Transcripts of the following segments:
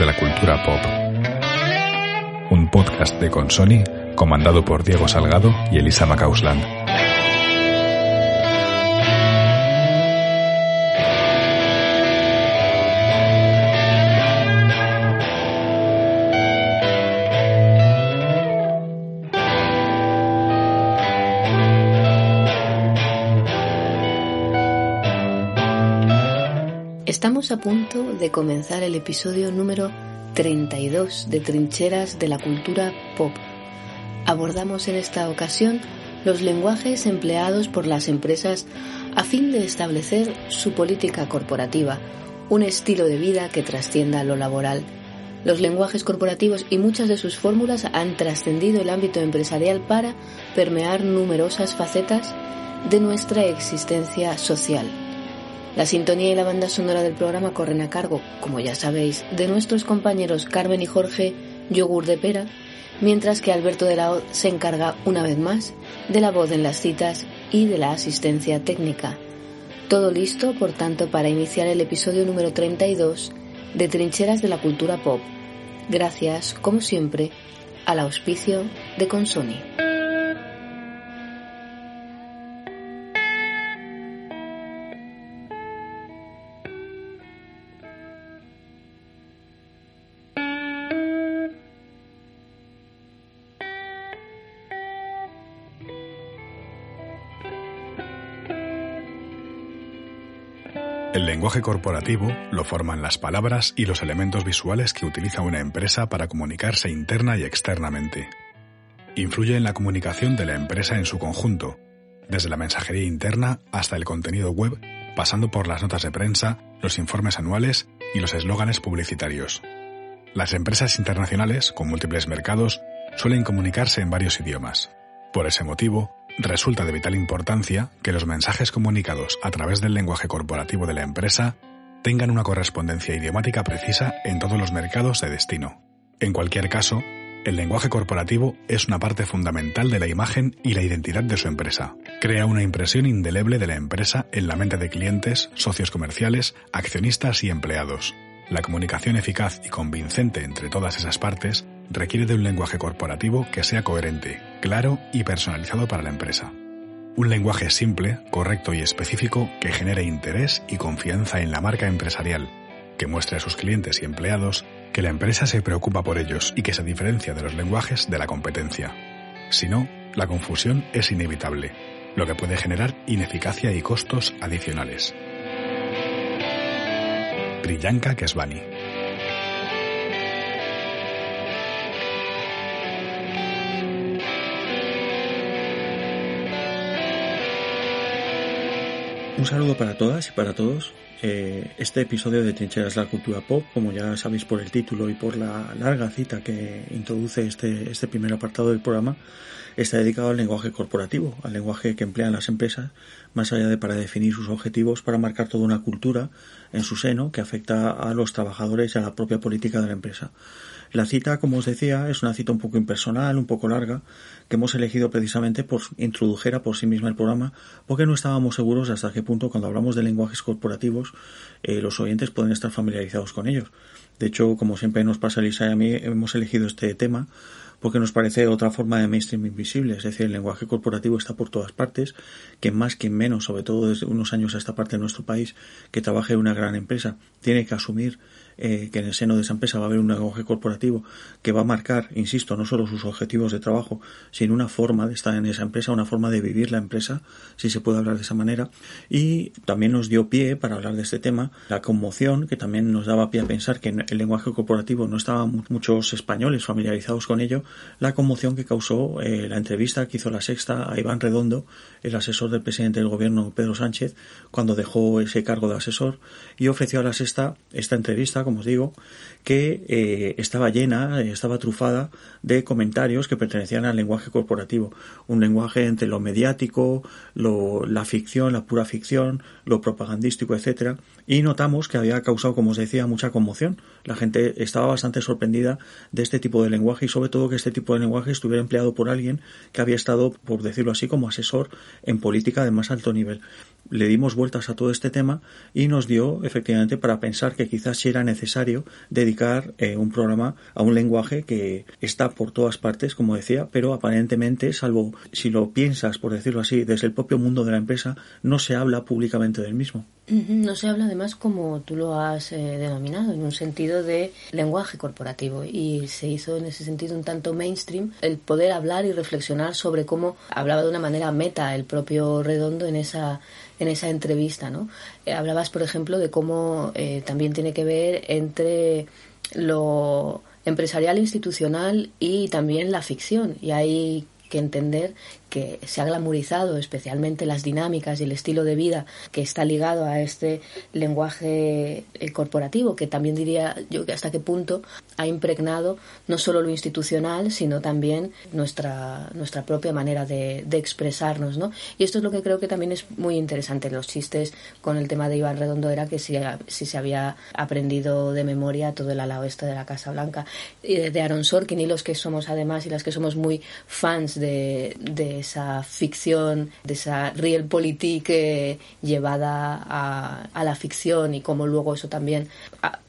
de la cultura pop. Un podcast de Consoni comandado por Diego Salgado y Elisa Macausland. De comenzar el episodio número 32 de Trincheras de la Cultura Pop. Abordamos en esta ocasión los lenguajes empleados por las empresas a fin de establecer su política corporativa, un estilo de vida que trascienda lo laboral. Los lenguajes corporativos y muchas de sus fórmulas han trascendido el ámbito empresarial para permear numerosas facetas de nuestra existencia social. La sintonía y la banda sonora del programa corren a cargo, como ya sabéis, de nuestros compañeros Carmen y Jorge Yogur de Pera, mientras que Alberto de la Hoz se encarga una vez más de la voz en las citas y de la asistencia técnica. Todo listo, por tanto, para iniciar el episodio número 32 de Trincheras de la Cultura Pop. Gracias, como siempre, al auspicio de Consoni. El lenguaje corporativo lo forman las palabras y los elementos visuales que utiliza una empresa para comunicarse interna y externamente. Influye en la comunicación de la empresa en su conjunto, desde la mensajería interna hasta el contenido web, pasando por las notas de prensa, los informes anuales y los eslóganes publicitarios. Las empresas internacionales, con múltiples mercados, suelen comunicarse en varios idiomas. Por ese motivo, resulta de vital importancia que los mensajes comunicados a través del lenguaje corporativo de la empresa tengan una correspondencia idiomática precisa en todos los mercados de destino. En cualquier caso, el lenguaje corporativo es una parte fundamental de la imagen y la identidad de su empresa. Crea una impresión indeleble de la empresa en la mente de clientes, socios comerciales, accionistas y empleados. La comunicación eficaz y convincente entre todas esas partes requiere de un lenguaje corporativo que sea coherente, claro y personalizado para la empresa. Un lenguaje simple, correcto y específico que genere interés y confianza en la marca empresarial, que muestre a sus clientes y empleados que la empresa se preocupa por ellos y que se diferencia de los lenguajes de la competencia. Si no, la confusión es inevitable, lo que puede generar ineficacia y costos adicionales. Priyanka Kesvani Un saludo para todas y para todos. Eh, este episodio de Trincheras la Cultura Pop, como ya sabéis por el título y por la larga cita que introduce este, este primer apartado del programa, está dedicado al lenguaje corporativo, al lenguaje que emplean las empresas, más allá de para definir sus objetivos, para marcar toda una cultura en su seno que afecta a los trabajadores y a la propia política de la empresa. La cita, como os decía, es una cita un poco impersonal, un poco larga, que hemos elegido precisamente por introdujera por sí misma el programa, porque no estábamos seguros hasta qué punto cuando hablamos de lenguajes corporativos eh, los oyentes pueden estar familiarizados con ellos. De hecho, como siempre nos pasa a Lisa y a mí, hemos elegido este tema porque nos parece otra forma de mainstream invisible, es decir, el lenguaje corporativo está por todas partes, que más que menos, sobre todo desde unos años a esta parte de nuestro país, que trabaje en una gran empresa, tiene que asumir eh, que en el seno de esa empresa va a haber un lenguaje corporativo que va a marcar, insisto, no solo sus objetivos de trabajo, sino una forma de estar en esa empresa, una forma de vivir la empresa, si se puede hablar de esa manera. Y también nos dio pie para hablar de este tema la conmoción, que también nos daba pie a pensar que el lenguaje corporativo no estaban muchos españoles familiarizados con ello, la conmoción que causó eh, la entrevista que hizo la Sexta a Iván Redondo, el asesor del presidente del gobierno Pedro Sánchez, cuando dejó ese cargo de asesor y ofreció a la Sexta esta entrevista como os digo, que eh, estaba llena, estaba trufada de comentarios que pertenecían al lenguaje corporativo, un lenguaje entre lo mediático, lo, la ficción, la pura ficción, lo propagandístico, etcétera, y notamos que había causado, como os decía, mucha conmoción, La gente estaba bastante sorprendida de este tipo de lenguaje y sobre todo que este tipo de lenguaje estuviera empleado por alguien que había estado, por decirlo así, como asesor en política de más alto nivel le dimos vueltas a todo este tema y nos dio efectivamente para pensar que quizás era necesario dedicar eh, un programa a un lenguaje que está por todas partes, como decía, pero aparentemente, salvo si lo piensas, por decirlo así, desde el propio mundo de la empresa, no se habla públicamente del mismo. No se habla además como tú lo has eh, denominado, en un sentido de lenguaje corporativo y se hizo en ese sentido un tanto mainstream el poder hablar y reflexionar sobre cómo hablaba de una manera meta el propio Redondo en esa en esa entrevista, ¿no? Eh, hablabas, por ejemplo, de cómo eh, también tiene que ver entre lo empresarial institucional y también la ficción y hay que entender que se ha glamorizado especialmente las dinámicas y el estilo de vida que está ligado a este lenguaje eh, corporativo, que también diría yo que hasta qué punto ha impregnado no solo lo institucional, sino también nuestra, nuestra propia manera de, expresarnos. ¿no? Y esto es lo que creo que también es muy interesante los chistes con el tema de Iván Redondo, era que si, si se había aprendido de memoria todo el ala oeste de la Casa Blanca, y de Aaron Sorkin y los que somos además y las que somos muy fans de esa ficción, de esa realpolitik eh, llevada a, la ficción y cómo luego eso también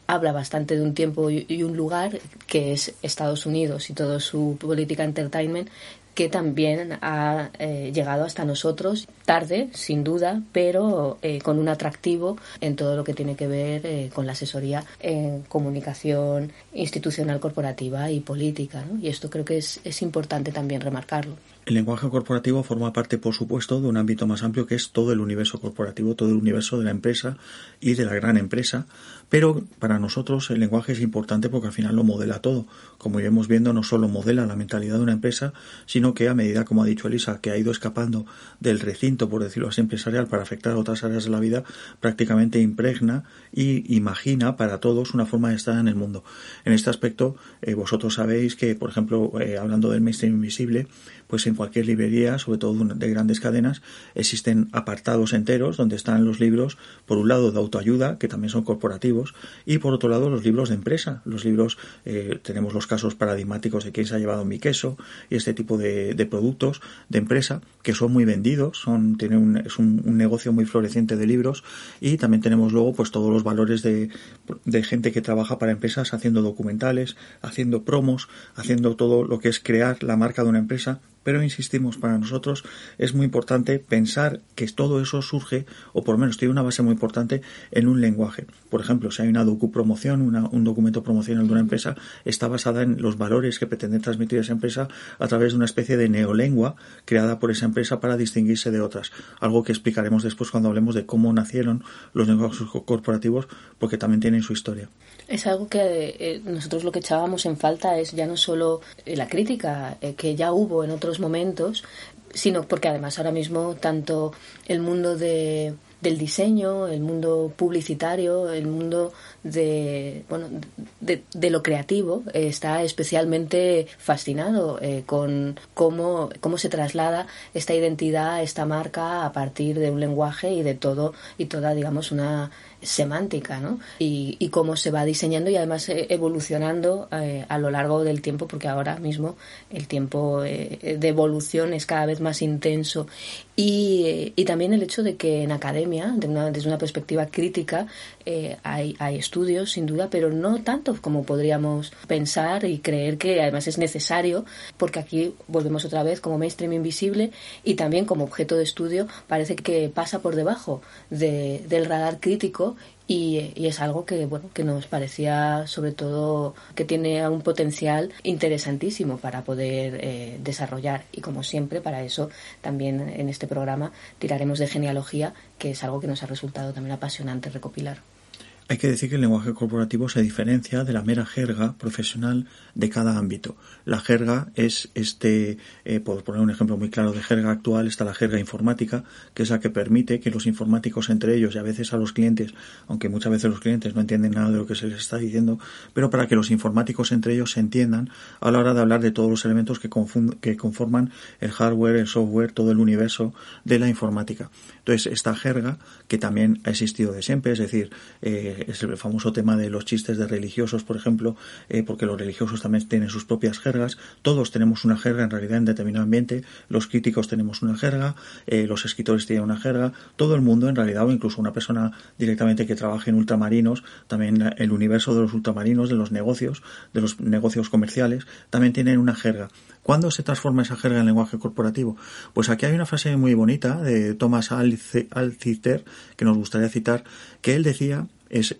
habla bastante de un tiempo y, un lugar que es Estados Unidos y todo su política entertainment que también ha eh, llegado hasta nosotros tarde, sin duda, pero eh, con un atractivo en todo lo que tiene que ver con la asesoría en comunicación institucional, corporativa y política. Y esto creo que es importante también remarcarlo. El lenguaje corporativo forma parte, por supuesto, de un ámbito más amplio que es todo el universo corporativo, todo el universo de la empresa y de la gran empresa, pero para nosotros el lenguaje es importante porque al final lo modela todo. Como iremos viendo, no solo modela la mentalidad de una empresa, sino que a medida, como ha dicho Elisa, que ha ido escapando del recinto, por decirlo así, empresarial para afectar a otras áreas de la vida, prácticamente impregna y imagina para todos una forma de estar en el mundo. En este aspecto, eh, vosotros sabéis que, por ejemplo, eh, hablando del mainstream invisible, pues en cualquier librería, sobre todo de grandes cadenas, existen apartados enteros donde están los libros, por un lado de autoayuda, que también son corporativos, y por otro lado los libros de empresa. Los libros, eh, tenemos los casos paradigmáticos de quién se ha llevado mi queso y este tipo de, productos de empresa que son muy vendidos, son, tienen un, es un, negocio muy floreciente de libros y también tenemos luego pues todos los valores de, de gente que trabaja para empresas haciendo documentales, haciendo promos, haciendo todo lo que es crear la marca de una empresa pero insistimos, para nosotros es muy importante pensar que todo eso surge, o por lo menos tiene una base muy importante, en un lenguaje. Por ejemplo, si hay una docupromoción, una, un documento promocional de una empresa, está basada en los valores que pretende transmitir esa empresa a través de una especie de neolengua creada por esa empresa para distinguirse de otras. Algo que explicaremos después cuando hablemos de cómo nacieron los negocios corporativos, porque también tienen su historia. Es algo que eh, nosotros lo que echábamos en falta es ya no solo eh, la crítica eh, que ya hubo en otros momentos, sino porque además ahora mismo tanto el mundo de, del diseño, el mundo publicitario, el mundo de, bueno, de, lo creativo está especialmente fascinado con cómo, cómo se traslada esta identidad, esta marca a partir de un lenguaje y de todo y toda, digamos, una semántica, ¿no? Y, cómo se va diseñando y además eh, evolucionando eh, a lo largo del tiempo, porque ahora mismo el tiempo eh, de evolución es cada vez más intenso. Y, y, también el hecho de que en academia, de una, desde una perspectiva crítica, hay, hay estudios, sin duda, pero no tanto como podríamos pensar y creer que además es necesario, porque aquí volvemos otra vez como mainstream invisible y también como objeto de estudio parece que pasa por debajo de, del radar crítico y, es algo que bueno que nos parecía sobre todo que tiene un potencial interesantísimo para poder eh, desarrollar y como siempre para eso también en este programa tiraremos de genealogía que es algo que nos ha resultado también apasionante recopilar. Hay que decir que el lenguaje corporativo se diferencia de la mera jerga profesional de cada ámbito. La jerga es este, eh, por poner un ejemplo muy claro de jerga actual, está la jerga informática, que es la que permite que los informáticos entre ellos y a veces a los clientes, aunque muchas veces los clientes no entienden nada de lo que se les está diciendo, pero para que los informáticos entre ellos se entiendan a la hora de hablar de todos los elementos que, que conforman el hardware, el software, todo el universo de la informática. Entonces, esta jerga, que también ha existido de siempre, es decir, eh, es el famoso tema de los chistes de religiosos, por ejemplo, eh, porque los religiosos también tienen sus propias jergas. Todos tenemos una jerga en realidad en determinado ambiente. Los críticos tenemos una jerga, eh, los escritores tienen una jerga. Todo el mundo en realidad, o incluso una persona directamente que trabaje en ultramarinos, también el universo de los ultramarinos, de los negocios, de los negocios comerciales, también tienen una jerga. ¿Cuándo se transforma esa jerga en lenguaje corporativo? Pues aquí hay una frase muy bonita de Thomas Alciter que nos gustaría citar, que él decía,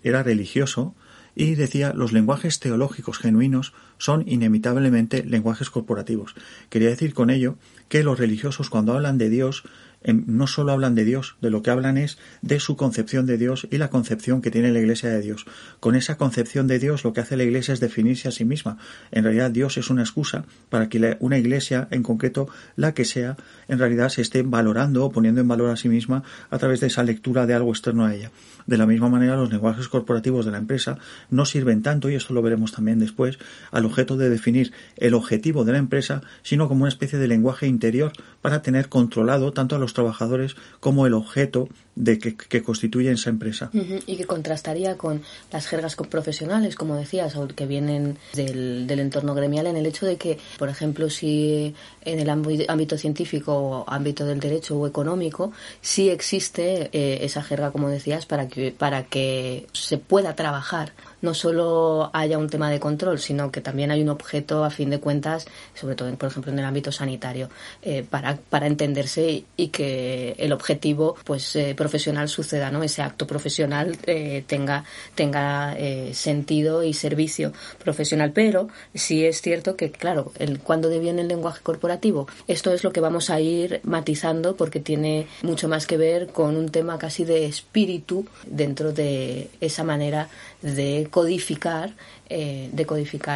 era religioso, y decía los lenguajes teológicos genuinos son inevitablemente lenguajes corporativos. Quería decir con ello que los religiosos cuando hablan de Dios no solo hablan de Dios, de lo que hablan es de su concepción de Dios y la concepción que tiene la Iglesia de Dios. Con esa concepción de Dios lo que hace la Iglesia es definirse a sí misma. En realidad Dios es una excusa para que una Iglesia, en concreto la que sea, en realidad se esté valorando o poniendo en valor a sí misma a través de esa lectura de algo externo a ella. De la misma manera, los lenguajes corporativos de la empresa no sirven tanto, y esto lo veremos también después, al objeto de definir el objetivo de la empresa, sino como una especie de lenguaje interior para tener controlado tanto a los trabajadores como el objeto de que, constituye esa empresa. Y que contrastaría con las jergas profesionales, como decías, que vienen del, entorno gremial, en el hecho de que, por ejemplo, si en el ámbito científico o ámbito del derecho o económico, sí existe eh, esa jerga, como decías, para que, para que se pueda trabajar no solo haya un tema de control, sino que también hay un objeto, a fin de cuentas, sobre todo, por ejemplo, en el ámbito sanitario, eh, para, para entenderse y que el objetivo pues eh, profesional suceda, ¿no? Ese acto profesional eh, tenga, tenga sentido y servicio profesional. Pero sí es cierto que, claro, el, cuando deviene el lenguaje corporativo, esto es lo que vamos a ir matizando porque tiene mucho más que ver con un tema casi de espíritu dentro de esa manera de codificar, eh,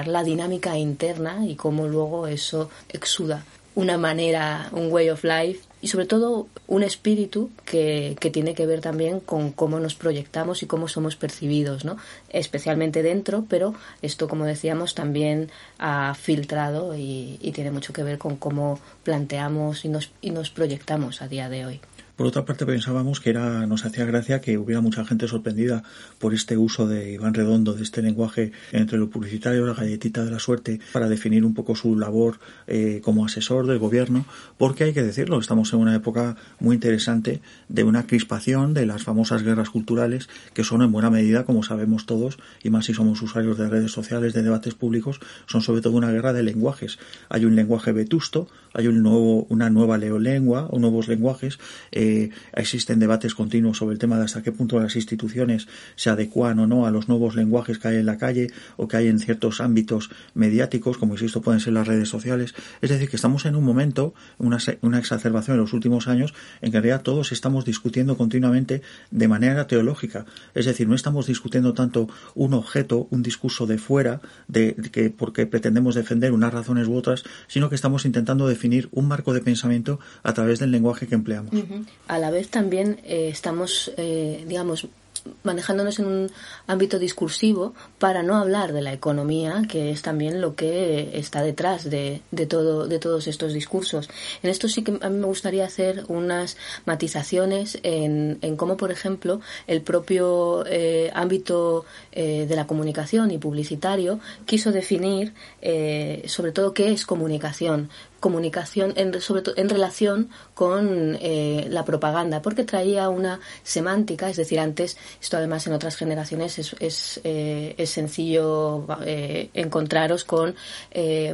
la dinámica interna y cómo luego eso exuda una manera, un way of life y sobre todo un espíritu que, que, tiene que ver también con cómo nos proyectamos y cómo somos percibidos, ¿no? especialmente dentro, pero esto, como decíamos, también ha filtrado y, y tiene mucho que ver con cómo planteamos y nos, y nos proyectamos a día de hoy. Por otra parte, pensábamos que era, nos hacía gracia que hubiera mucha gente sorprendida por este uso de Iván Redondo, de este lenguaje entre lo publicitario, la galletita de la suerte, para definir un poco su labor eh, como asesor del gobierno, porque hay que decirlo, estamos en una época muy interesante de una crispación de las famosas guerras culturales, que son en buena medida, como sabemos todos, y más si somos usuarios de redes sociales, de debates públicos, son sobre todo una guerra de lenguajes. Hay un lenguaje vetusto, hay un nuevo, una nueva leolengua o nuevos lenguajes. Eh, existen debates continuos sobre el tema de hasta qué punto las instituciones se adecuan o no a los nuevos lenguajes que hay en la calle o que hay en ciertos ámbitos mediáticos, como insisto, pueden ser las redes sociales. Es decir, que estamos en un momento, una, una exacerbación en los últimos años, en que en realidad todos estamos discutiendo continuamente de manera teológica. Es decir, no estamos discutiendo tanto un objeto, un discurso de fuera, de, que porque pretendemos defender unas razones u otras, sino que estamos intentando definir un marco de pensamiento a través del lenguaje que empleamos. A la vez también eh, estamos, eh, digamos, manejándonos en un ámbito discursivo para no hablar de la economía, que es también lo que está detrás de, de, todo, de todos estos discursos. En esto sí que a mí me gustaría hacer unas matizaciones en, en cómo, por ejemplo, el propio eh, ámbito eh, de la comunicación y publicitario quiso definir sobre todo qué es comunicación comunicación en, sobre todo en relación con eh, la propaganda porque traía una semántica es decir antes esto además en otras generaciones es, es, eh, es sencillo eh, encontraros con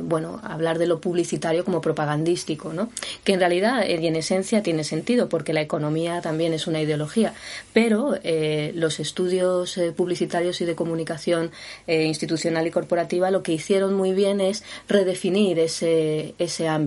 bueno hablar de lo publicitario como propagandístico no que en realidad y en esencia tiene sentido porque la economía también es una ideología pero los estudios publicitarios y de comunicación institucional y corporativa lo que hicieron muy bien es redefinir ese ese ámbito.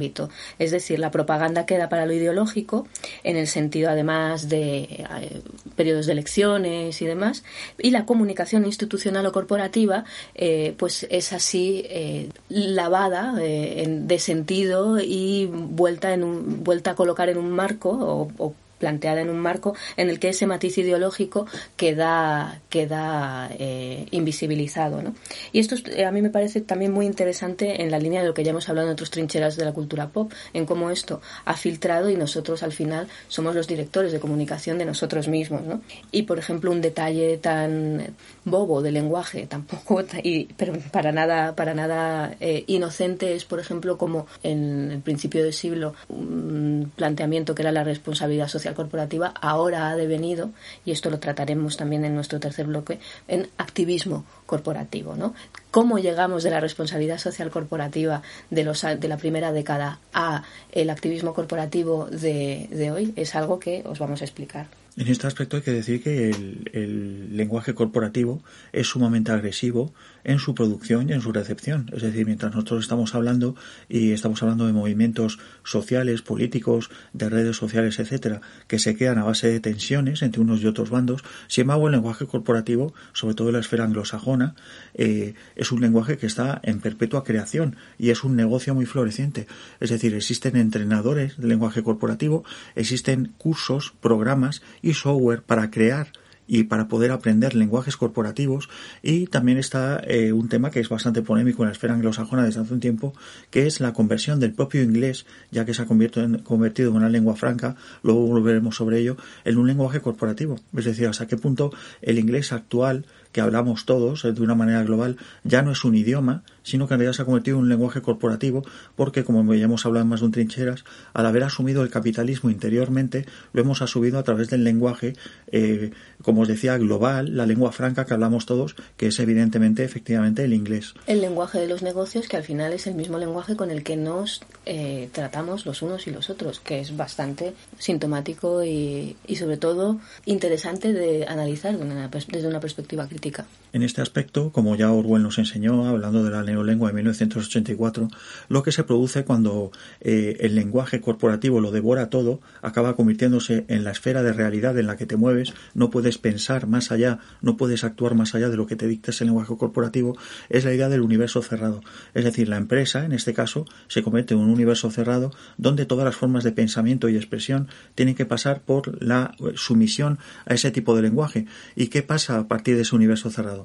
Es decir, la propaganda queda para lo ideológico, en el sentido además de eh, periodos de elecciones y demás, y la comunicación institucional o corporativa, eh, pues es así eh, lavada de sentido y vuelta, en un, vuelta a colocar en un marco o planteada en un marco en el que ese matiz ideológico queda, queda eh, invisibilizado. ¿no? Y esto a mí me parece también muy interesante en la línea de lo que ya hemos hablado en otras trincheras de la cultura pop, en cómo esto ha filtrado y nosotros al final somos los directores de comunicación de nosotros mismos. ¿no? Y, por ejemplo, un detalle tan bobo de lenguaje, tampoco, y, pero para nada, para nada eh, inocente, es, por ejemplo, como en el principio del siglo un planteamiento que era la responsabilidad social corporativa, ahora ha devenido, y esto lo trataremos también en nuestro tercer bloque, en activismo corporativo. ¿no? ¿Cómo llegamos de la responsabilidad social corporativa de, los, de la primera década a el activismo corporativo de, de hoy? Es algo que os vamos a explicar. En este aspecto hay que decir que el, el, lenguaje corporativo es sumamente agresivo en su producción y en su recepción. Es decir, mientras nosotros estamos hablando y estamos hablando de movimientos sociales, políticos, de redes sociales, etcétera, que se crean a base de tensiones entre unos y otros bandos, sin embargo el lenguaje corporativo, sobre todo en la esfera anglosajona, eh, es un lenguaje que está en perpetua creación y es un negocio muy floreciente. Es decir, existen entrenadores de lenguaje corporativo, existen cursos, programas y software para crear y para poder aprender lenguajes corporativos. Y también está eh, un tema que es bastante polémico en la esfera anglosajona desde hace un tiempo que es la conversión del propio inglés ya que se ha en, convertido en una lengua franca. Luego volveremos sobre ello en un lenguaje corporativo. Es decir hasta qué punto el inglés actual que hablamos todos eh, de una manera global ya no es un idioma, sino que en realidad se ha convertido en un lenguaje corporativo porque, como ya hemos hablado en más de un trincheras, al haber asumido el capitalismo interiormente, lo hemos asumido a través del lenguaje, eh, como os decía, global, la lengua franca que hablamos todos, que es evidentemente, efectivamente, el inglés. El lenguaje de los negocios, que al final es el mismo lenguaje con el que nos eh, tratamos los unos y los otros, que es bastante sintomático y, y sobre todo interesante de analizar desde una perspectiva crítica. En este aspecto, como ya Orwell nos enseñó, hablando de la neolengua de 1984, lo que se produce cuando eh, el lenguaje corporativo lo devora todo, acaba convirtiéndose en la esfera de realidad en la que te mueves, no puedes pensar más allá, no puedes actuar más allá de lo que te dicta ese lenguaje corporativo, es la idea del universo cerrado. Es decir, la empresa, en este caso, se convierte en un universo cerrado donde todas las formas de pensamiento y expresión tienen que pasar por la sumisión a ese tipo de lenguaje. ¿Y qué pasa a partir de ese universo cerrado?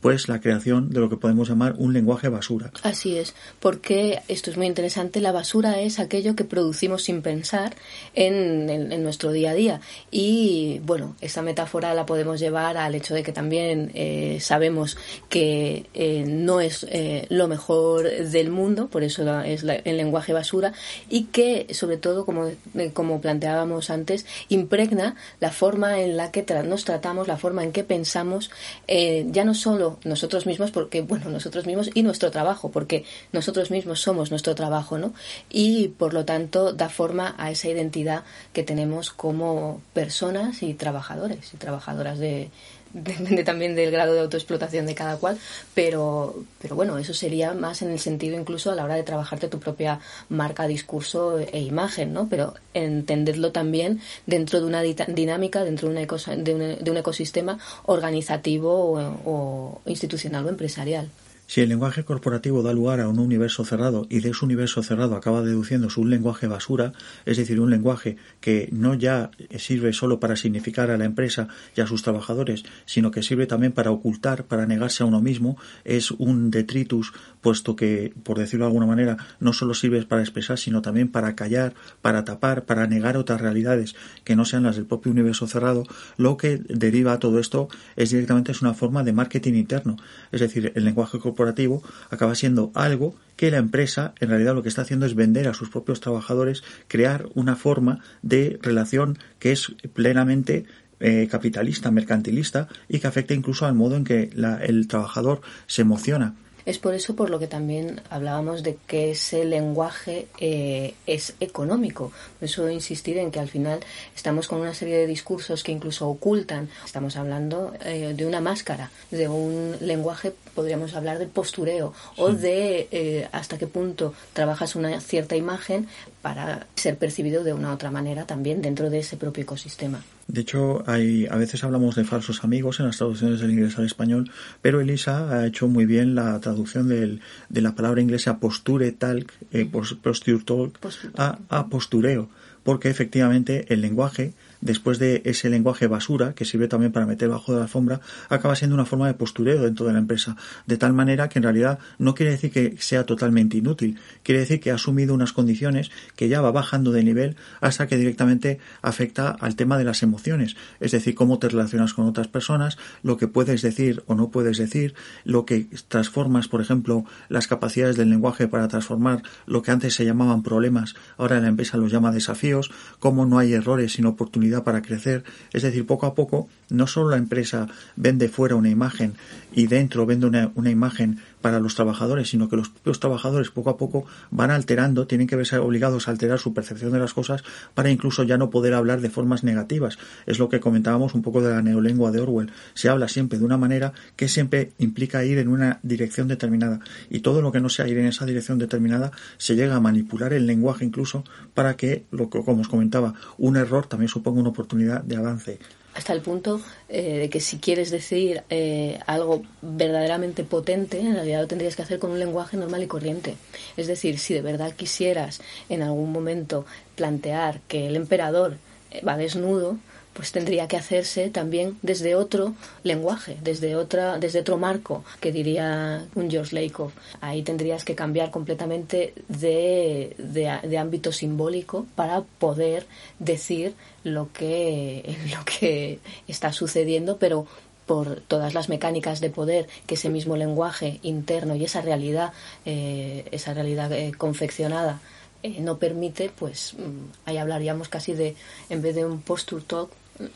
Pues la creación de lo que podemos llamar un lenguaje basura. Así es, porque esto es muy interesante, la basura es aquello que producimos sin pensar en, en, nuestro día a día. Y bueno, esta metáfora la podemos llevar al hecho de que también eh, sabemos que eh, no es eh, lo mejor del mundo, por eso es el lenguaje basura, y que sobre todo, como, como planteábamos antes, impregna la forma en la que nos tratamos, la forma en que pensamos, ya no solo nosotros mismos, porque, bueno, nosotros mismos y nuestro trabajo, porque nosotros mismos somos nuestro trabajo, ¿no? Y por lo tanto da forma a esa identidad que tenemos como personas y trabajadores y trabajadoras de, depende también del grado de autoexplotación de cada cual, pero, pero bueno, eso sería más en el sentido incluso a la hora de trabajarte tu propia marca, discurso e imagen, ¿no? Pero entenderlo también dentro de una dinámica, dentro de, de, un, ecosistema organizativo o institucional o empresarial. Si el lenguaje corporativo da lugar a un universo cerrado y de ese universo cerrado acaba deduciéndose un lenguaje basura, es decir, un lenguaje que no ya sirve solo para significar a la empresa y a sus trabajadores, sino que sirve también para ocultar, para negarse a uno mismo, es un detritus, puesto que, por decirlo de alguna manera, no solo sirve para expresar, sino también para callar, para tapar, para negar otras realidades que no sean las del propio universo cerrado, lo que deriva a todo esto es directamente es una forma de marketing interno. Es decir, el lenguaje corporativo corporativo acaba siendo algo que la empresa en realidad lo que está haciendo es vender a sus propios trabajadores, crear una forma de relación que es plenamente eh, capitalista, mercantilista y que afecta incluso al modo en que el trabajador se emociona es por eso por lo que también hablábamos de que ese lenguaje eh, es económico. Por eso insistir en que al final estamos con una serie de discursos que incluso ocultan. Estamos hablando eh, de una máscara, de un lenguaje, podríamos hablar de postureo o de eh, hasta qué punto trabajas una cierta imagen para ser percibido de una u otra manera también dentro de ese propio ecosistema. De hecho, hay, a veces hablamos de falsos amigos en las traducciones del inglés al español, pero Elisa ha hecho muy bien la traducción del, de la palabra inglesa posture talk, eh, posture talk, a, a postureo, porque efectivamente el lenguaje después de ese lenguaje basura, que sirve también para meter bajo de la alfombra, acaba siendo una forma de postureo dentro de la empresa, de tal manera que en realidad no quiere decir que sea totalmente inútil, quiere decir que ha asumido unas condiciones que ya va bajando de nivel hasta que directamente afecta al tema de las emociones, es decir, cómo te relacionas con otras personas, lo que puedes decir o no puedes decir, lo que transformas, por ejemplo, las capacidades del lenguaje para transformar lo que antes se llamaban problemas, ahora la empresa los llama desafíos, cómo no hay errores sino para crecer, es decir, poco a poco no solo la empresa vende fuera una imagen y dentro vende una imagen para los trabajadores, sino que los propios trabajadores poco a poco van alterando, tienen que verse obligados a alterar su percepción de las cosas para incluso ya no poder hablar de formas negativas. Es lo que comentábamos un poco de la neolengua de Orwell. Se habla siempre de una manera que siempre implica ir en una dirección determinada y todo lo que no sea ir en esa dirección determinada se llega a manipular el lenguaje incluso para que, lo que como os comentaba, un error también suponga una oportunidad de avance hasta el punto eh, de que si quieres decir eh, algo verdaderamente potente, en realidad lo tendrías que hacer con un lenguaje normal y corriente. Es decir, si de verdad quisieras en algún momento plantear que el emperador eh, va desnudo, pues tendría que hacerse también desde otro lenguaje, desde otra, desde otro marco, que diría un George Lakoff. Ahí tendrías que cambiar completamente de, de, ámbito simbólico para poder decir lo que, lo que está sucediendo, pero por todas las mecánicas de poder que ese mismo lenguaje interno y esa realidad, eh, esa realidad eh, confeccionada eh, no permite, pues mm, ahí hablaríamos casi de, en vez de un posture talk,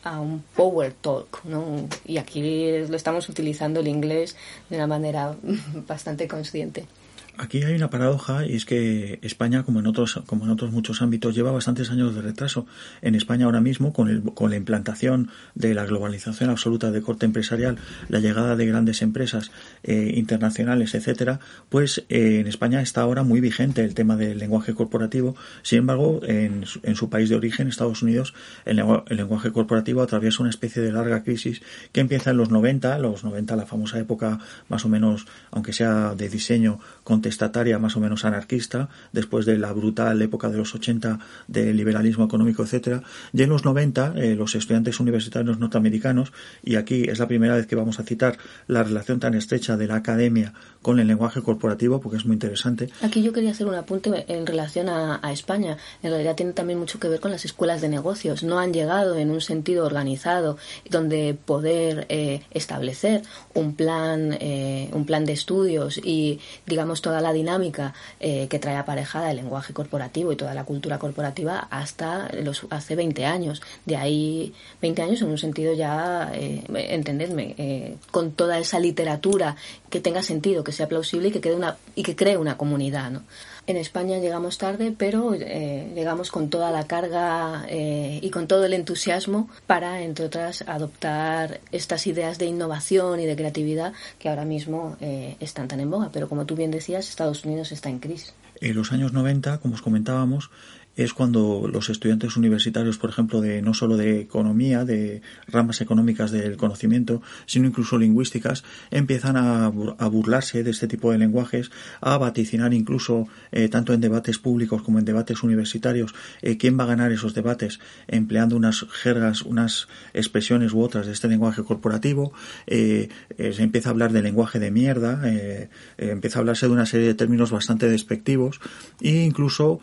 a un power talk, ¿no? Y aquí lo estamos utilizando el inglés de una manera bastante consciente. Aquí hay una paradoja y es que España, como en otros, como en otros muchos ámbitos, lleva bastantes años de retraso. En España ahora mismo, con, el, con la implantación de la globalización absoluta de corte empresarial, la llegada de grandes empresas eh, internacionales, etcétera, pues eh, en España está ahora muy vigente el tema del lenguaje corporativo. Sin embargo, en, en su país de origen, Estados Unidos, el, el, lenguaje corporativo atraviesa una especie de larga crisis que empieza en los 90, los 90, la famosa época más o menos, aunque sea de diseño, con contestataria más o menos anarquista, después de la brutal época de los 80 del liberalismo económico, etcétera, y en los 90 eh, los estudiantes universitarios norteamericanos, y aquí es la primera vez que vamos a citar la relación tan estrecha de la academia con el lenguaje corporativo, porque es muy interesante. Aquí yo quería hacer un apunte en relación a, España. En realidad tiene también mucho que ver con las escuelas de negocios. No han llegado en un sentido organizado donde poder eh, establecer un plan, eh, un plan de estudios y, digamos, toda la dinámica eh, que trae aparejada el lenguaje corporativo y toda la cultura corporativa hasta los hace 20 años. De ahí 20 años en un sentido ya, eh, entendedme, eh, con toda esa literatura que tenga sentido, que sea plausible y que, quede una, y que cree una comunidad. ¿no? En España llegamos tarde, pero eh, llegamos con toda la carga eh, y con todo el entusiasmo para, entre otras, adoptar estas ideas de innovación y de creatividad que ahora mismo eh, están tan en boga. Pero como tú bien decías, Estados Unidos está en crisis. En los años 90, como os comentábamos, es cuando los estudiantes universitarios, por ejemplo, de no solo de economía, de ramas económicas del conocimiento, sino incluso lingüísticas, empiezan a, burlarse de este tipo de lenguajes, a vaticinar incluso, eh, tanto en debates públicos como en debates universitarios, eh, quién va a ganar esos debates empleando unas jergas, unas expresiones u otras de este lenguaje corporativo. Eh, se empieza a hablar de lenguaje de mierda, empieza a hablarse de una serie de términos bastante despectivos e incluso,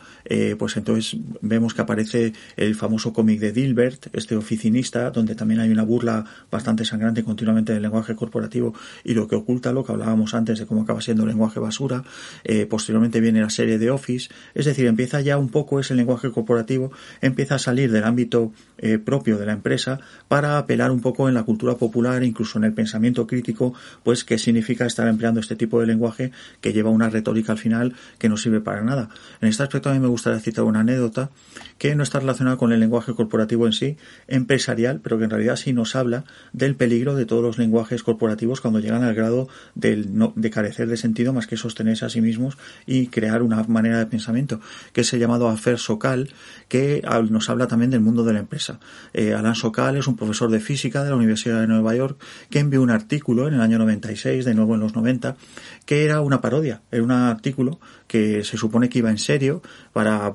pues entonces vemos que aparece el famoso cómic de Dilbert, este oficinista, donde también hay una burla bastante sangrante continuamente del lenguaje corporativo y lo que oculta lo que hablábamos antes de cómo acaba siendo el lenguaje basura. Eh, posteriormente viene la serie de Office, es decir, empieza ya un poco ese lenguaje corporativo, empieza a salir del ámbito eh, propio de la empresa para apelar un poco en la cultura popular, incluso en el pensamiento crítico, pues qué significa estar empleando este tipo de lenguaje que lleva una retórica al final que no sirve para nada. En este aspecto a mí me gustaría citar una anécdota que no está relacionada con el lenguaje corporativo en sí, empresarial, pero que en realidad sí nos habla del peligro de todos los lenguajes corporativos cuando llegan al grado de carecer de sentido más que sostenerse a sí mismos y crear una manera de pensamiento, que es el llamado afer socal, que nos habla también del mundo de la empresa. Eh, Alan es un profesor de física de la Universidad de Nueva York que envió un artículo en el año 96, de nuevo en los 90, que era una parodia, era un artículo que se supone que iba en serio para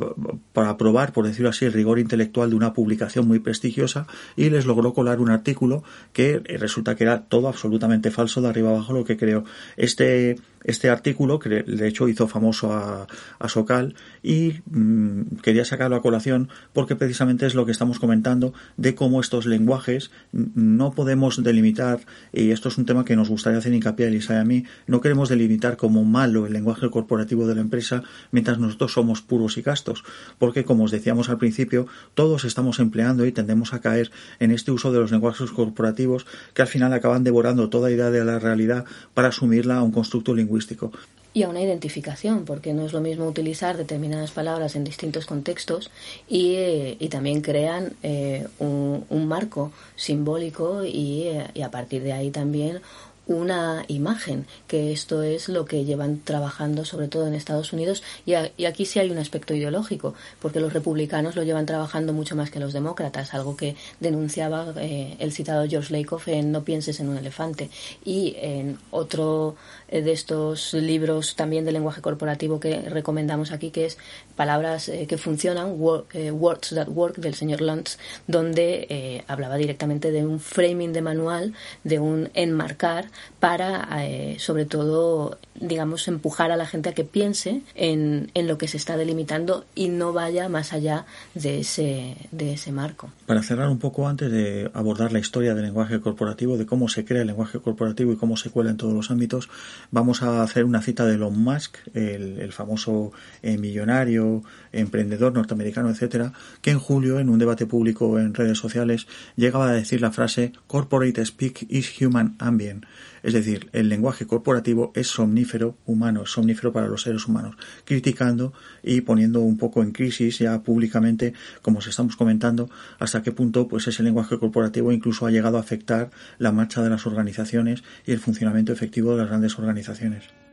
para probar, por decirlo así, el rigor intelectual de una publicación muy prestigiosa y les logró colar un artículo que eh, resulta que era todo absolutamente falso de arriba abajo lo que creo. Este este artículo, que de hecho hizo famoso a, a Socal, y mm, quería sacarlo a colación porque precisamente es lo que estamos comentando de cómo estos lenguajes no podemos delimitar, y esto es un tema que nos gustaría hacer hincapié a Elisa y a mí, no queremos delimitar como malo el lenguaje corporativo de la empresa mientras nosotros somos puros y castos, porque como os decíamos al principio, todos estamos empleando y tendemos a caer en este uso de los lenguajes corporativos que al final acaban devorando toda idea de la realidad para asumirla a un constructo lingüístico. Y a una identificación, porque no es lo mismo utilizar determinadas palabras en distintos contextos y, eh, también crean eh, un, marco simbólico y, eh, y, a partir de ahí también una imagen, que esto es lo que llevan trabajando sobre todo en Estados Unidos y, aquí sí hay un aspecto ideológico, porque los republicanos lo llevan trabajando mucho más que los demócratas, algo que denunciaba eh, el citado George Lakoff en No pienses en un elefante. Y en otro de estos libros también de lenguaje corporativo que recomendamos aquí, que es Palabras eh, que funcionan, Words That Work del señor Luntz, donde hablaba directamente de un framing de manual, de un enmarcar para, eh, sobre todo, digamos, empujar a la gente a que piense en, en, lo que se está delimitando y no vaya más allá de ese, de ese marco. Para cerrar un poco antes de abordar la historia del lenguaje corporativo, de cómo se crea el lenguaje corporativo y cómo se cuela en todos los ámbitos, vamos a hacer una cita de Elon Musk, el, famoso eh, millonario, emprendedor norteamericano, etcétera, que en julio, en un debate público en redes sociales, llegaba a decir la frase Corporate speak is human ambient es decir, el lenguaje corporativo es somnífero humano, es somnífero para los seres humanos, criticando y poniendo un poco en crisis ya públicamente, como os estamos comentando, hasta qué punto pues ese lenguaje corporativo incluso ha llegado a afectar la marcha de las organizaciones y el funcionamiento efectivo de las grandes organizaciones.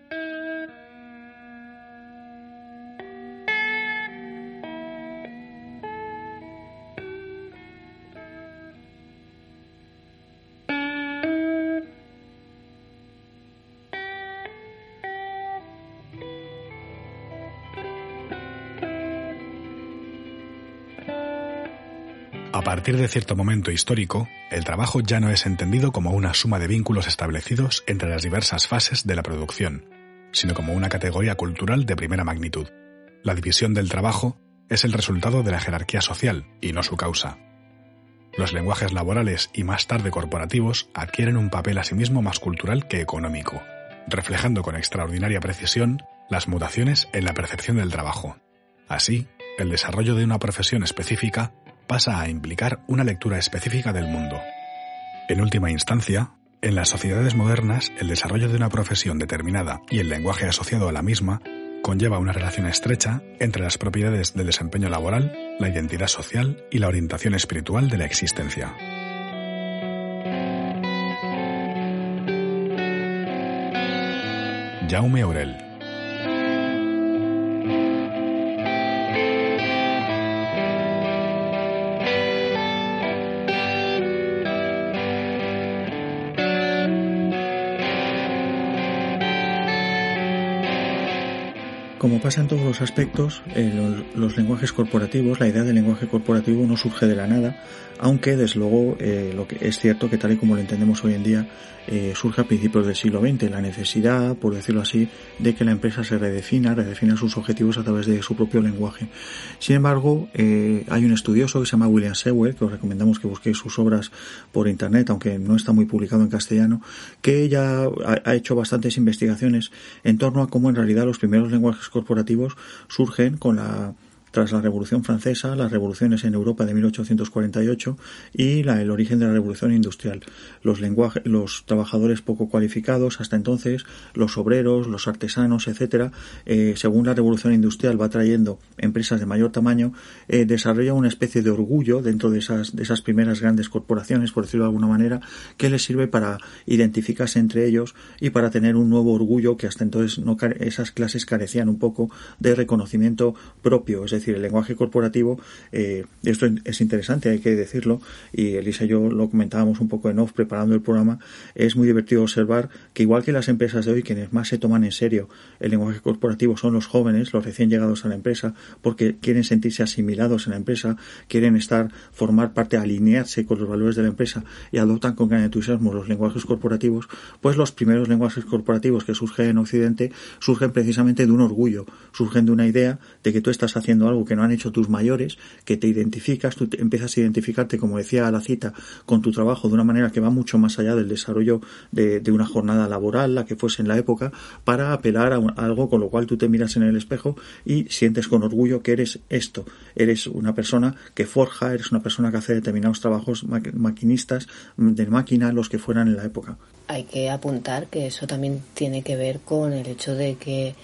De cierto momento histórico, el trabajo ya no es entendido como una suma de vínculos establecidos entre las diversas fases de la producción, sino como una categoría cultural de primera magnitud. La división del trabajo es el resultado de la jerarquía social y no su causa. Los lenguajes laborales y más tarde corporativos adquieren un papel asimismo más cultural que económico, reflejando con extraordinaria precisión las mutaciones en la percepción del trabajo. Así, el desarrollo de una profesión específica pasa a implicar una lectura específica del mundo. En última instancia, en las sociedades modernas, el desarrollo de una profesión determinada y el lenguaje asociado a la misma conlleva una relación estrecha entre las propiedades del desempeño laboral, la identidad social y la orientación espiritual de la existencia. Jaume Aurel Como pasa en todos los aspectos, en los, lenguajes corporativos, la idea del lenguaje corporativo no surge de la nada, aunque desde luego eh, lo que es cierto que tal y como lo entendemos hoy en día, eh, surge a principios del siglo XX, la necesidad, por decirlo así, de que la empresa se redefina, redefina sus objetivos a través de su propio lenguaje. Sin embargo, eh, hay un estudioso que se llama William Sewell, que os recomendamos que busquéis sus obras por internet, aunque no está muy publicado en castellano, que ya ha, ha hecho bastantes investigaciones en torno a cómo en realidad los primeros lenguajes corporativos surgen con la tras la Revolución Francesa, las revoluciones en Europa de 1848 y la, el origen de la Revolución Industrial. Los, lenguajes, los trabajadores poco cualificados hasta entonces, los obreros, los artesanos, etcétera, eh, según la Revolución Industrial va trayendo empresas de mayor tamaño, eh, desarrolla una especie de orgullo dentro de esas, de esas primeras grandes corporaciones, por decirlo de alguna manera, que les sirve para identificarse entre ellos y para tener un nuevo orgullo que hasta entonces no, esas clases carecían un poco de reconocimiento propio, es decir, el lenguaje corporativo, eh, esto es interesante, hay que decirlo, y Elisa y yo lo comentábamos un poco en off preparando el programa, es muy divertido observar que igual que las empresas de hoy, quienes más se toman en serio el lenguaje corporativo son los jóvenes, los recién llegados a la empresa, porque quieren sentirse asimilados en la empresa, quieren estar, formar parte, alinearse con los valores de la empresa y adoptan con gran entusiasmo los lenguajes corporativos, pues los primeros lenguajes corporativos que surgen en Occidente surgen precisamente de un orgullo, surgen de una idea de que tú estás haciendo algo que no han hecho tus mayores, que te identificas, tú empiezas a identificarte, como decía la cita, con tu trabajo de una manera que va mucho más allá del desarrollo de, una jornada laboral, la que fuese en la época, para apelar a, algo con lo cual tú te miras en el espejo y sientes con orgullo que eres esto, eres una persona que forja, eres una persona que hace determinados trabajos maquinistas de máquina, los que fueran en la época. Hay que apuntar que eso también tiene que ver con el hecho de que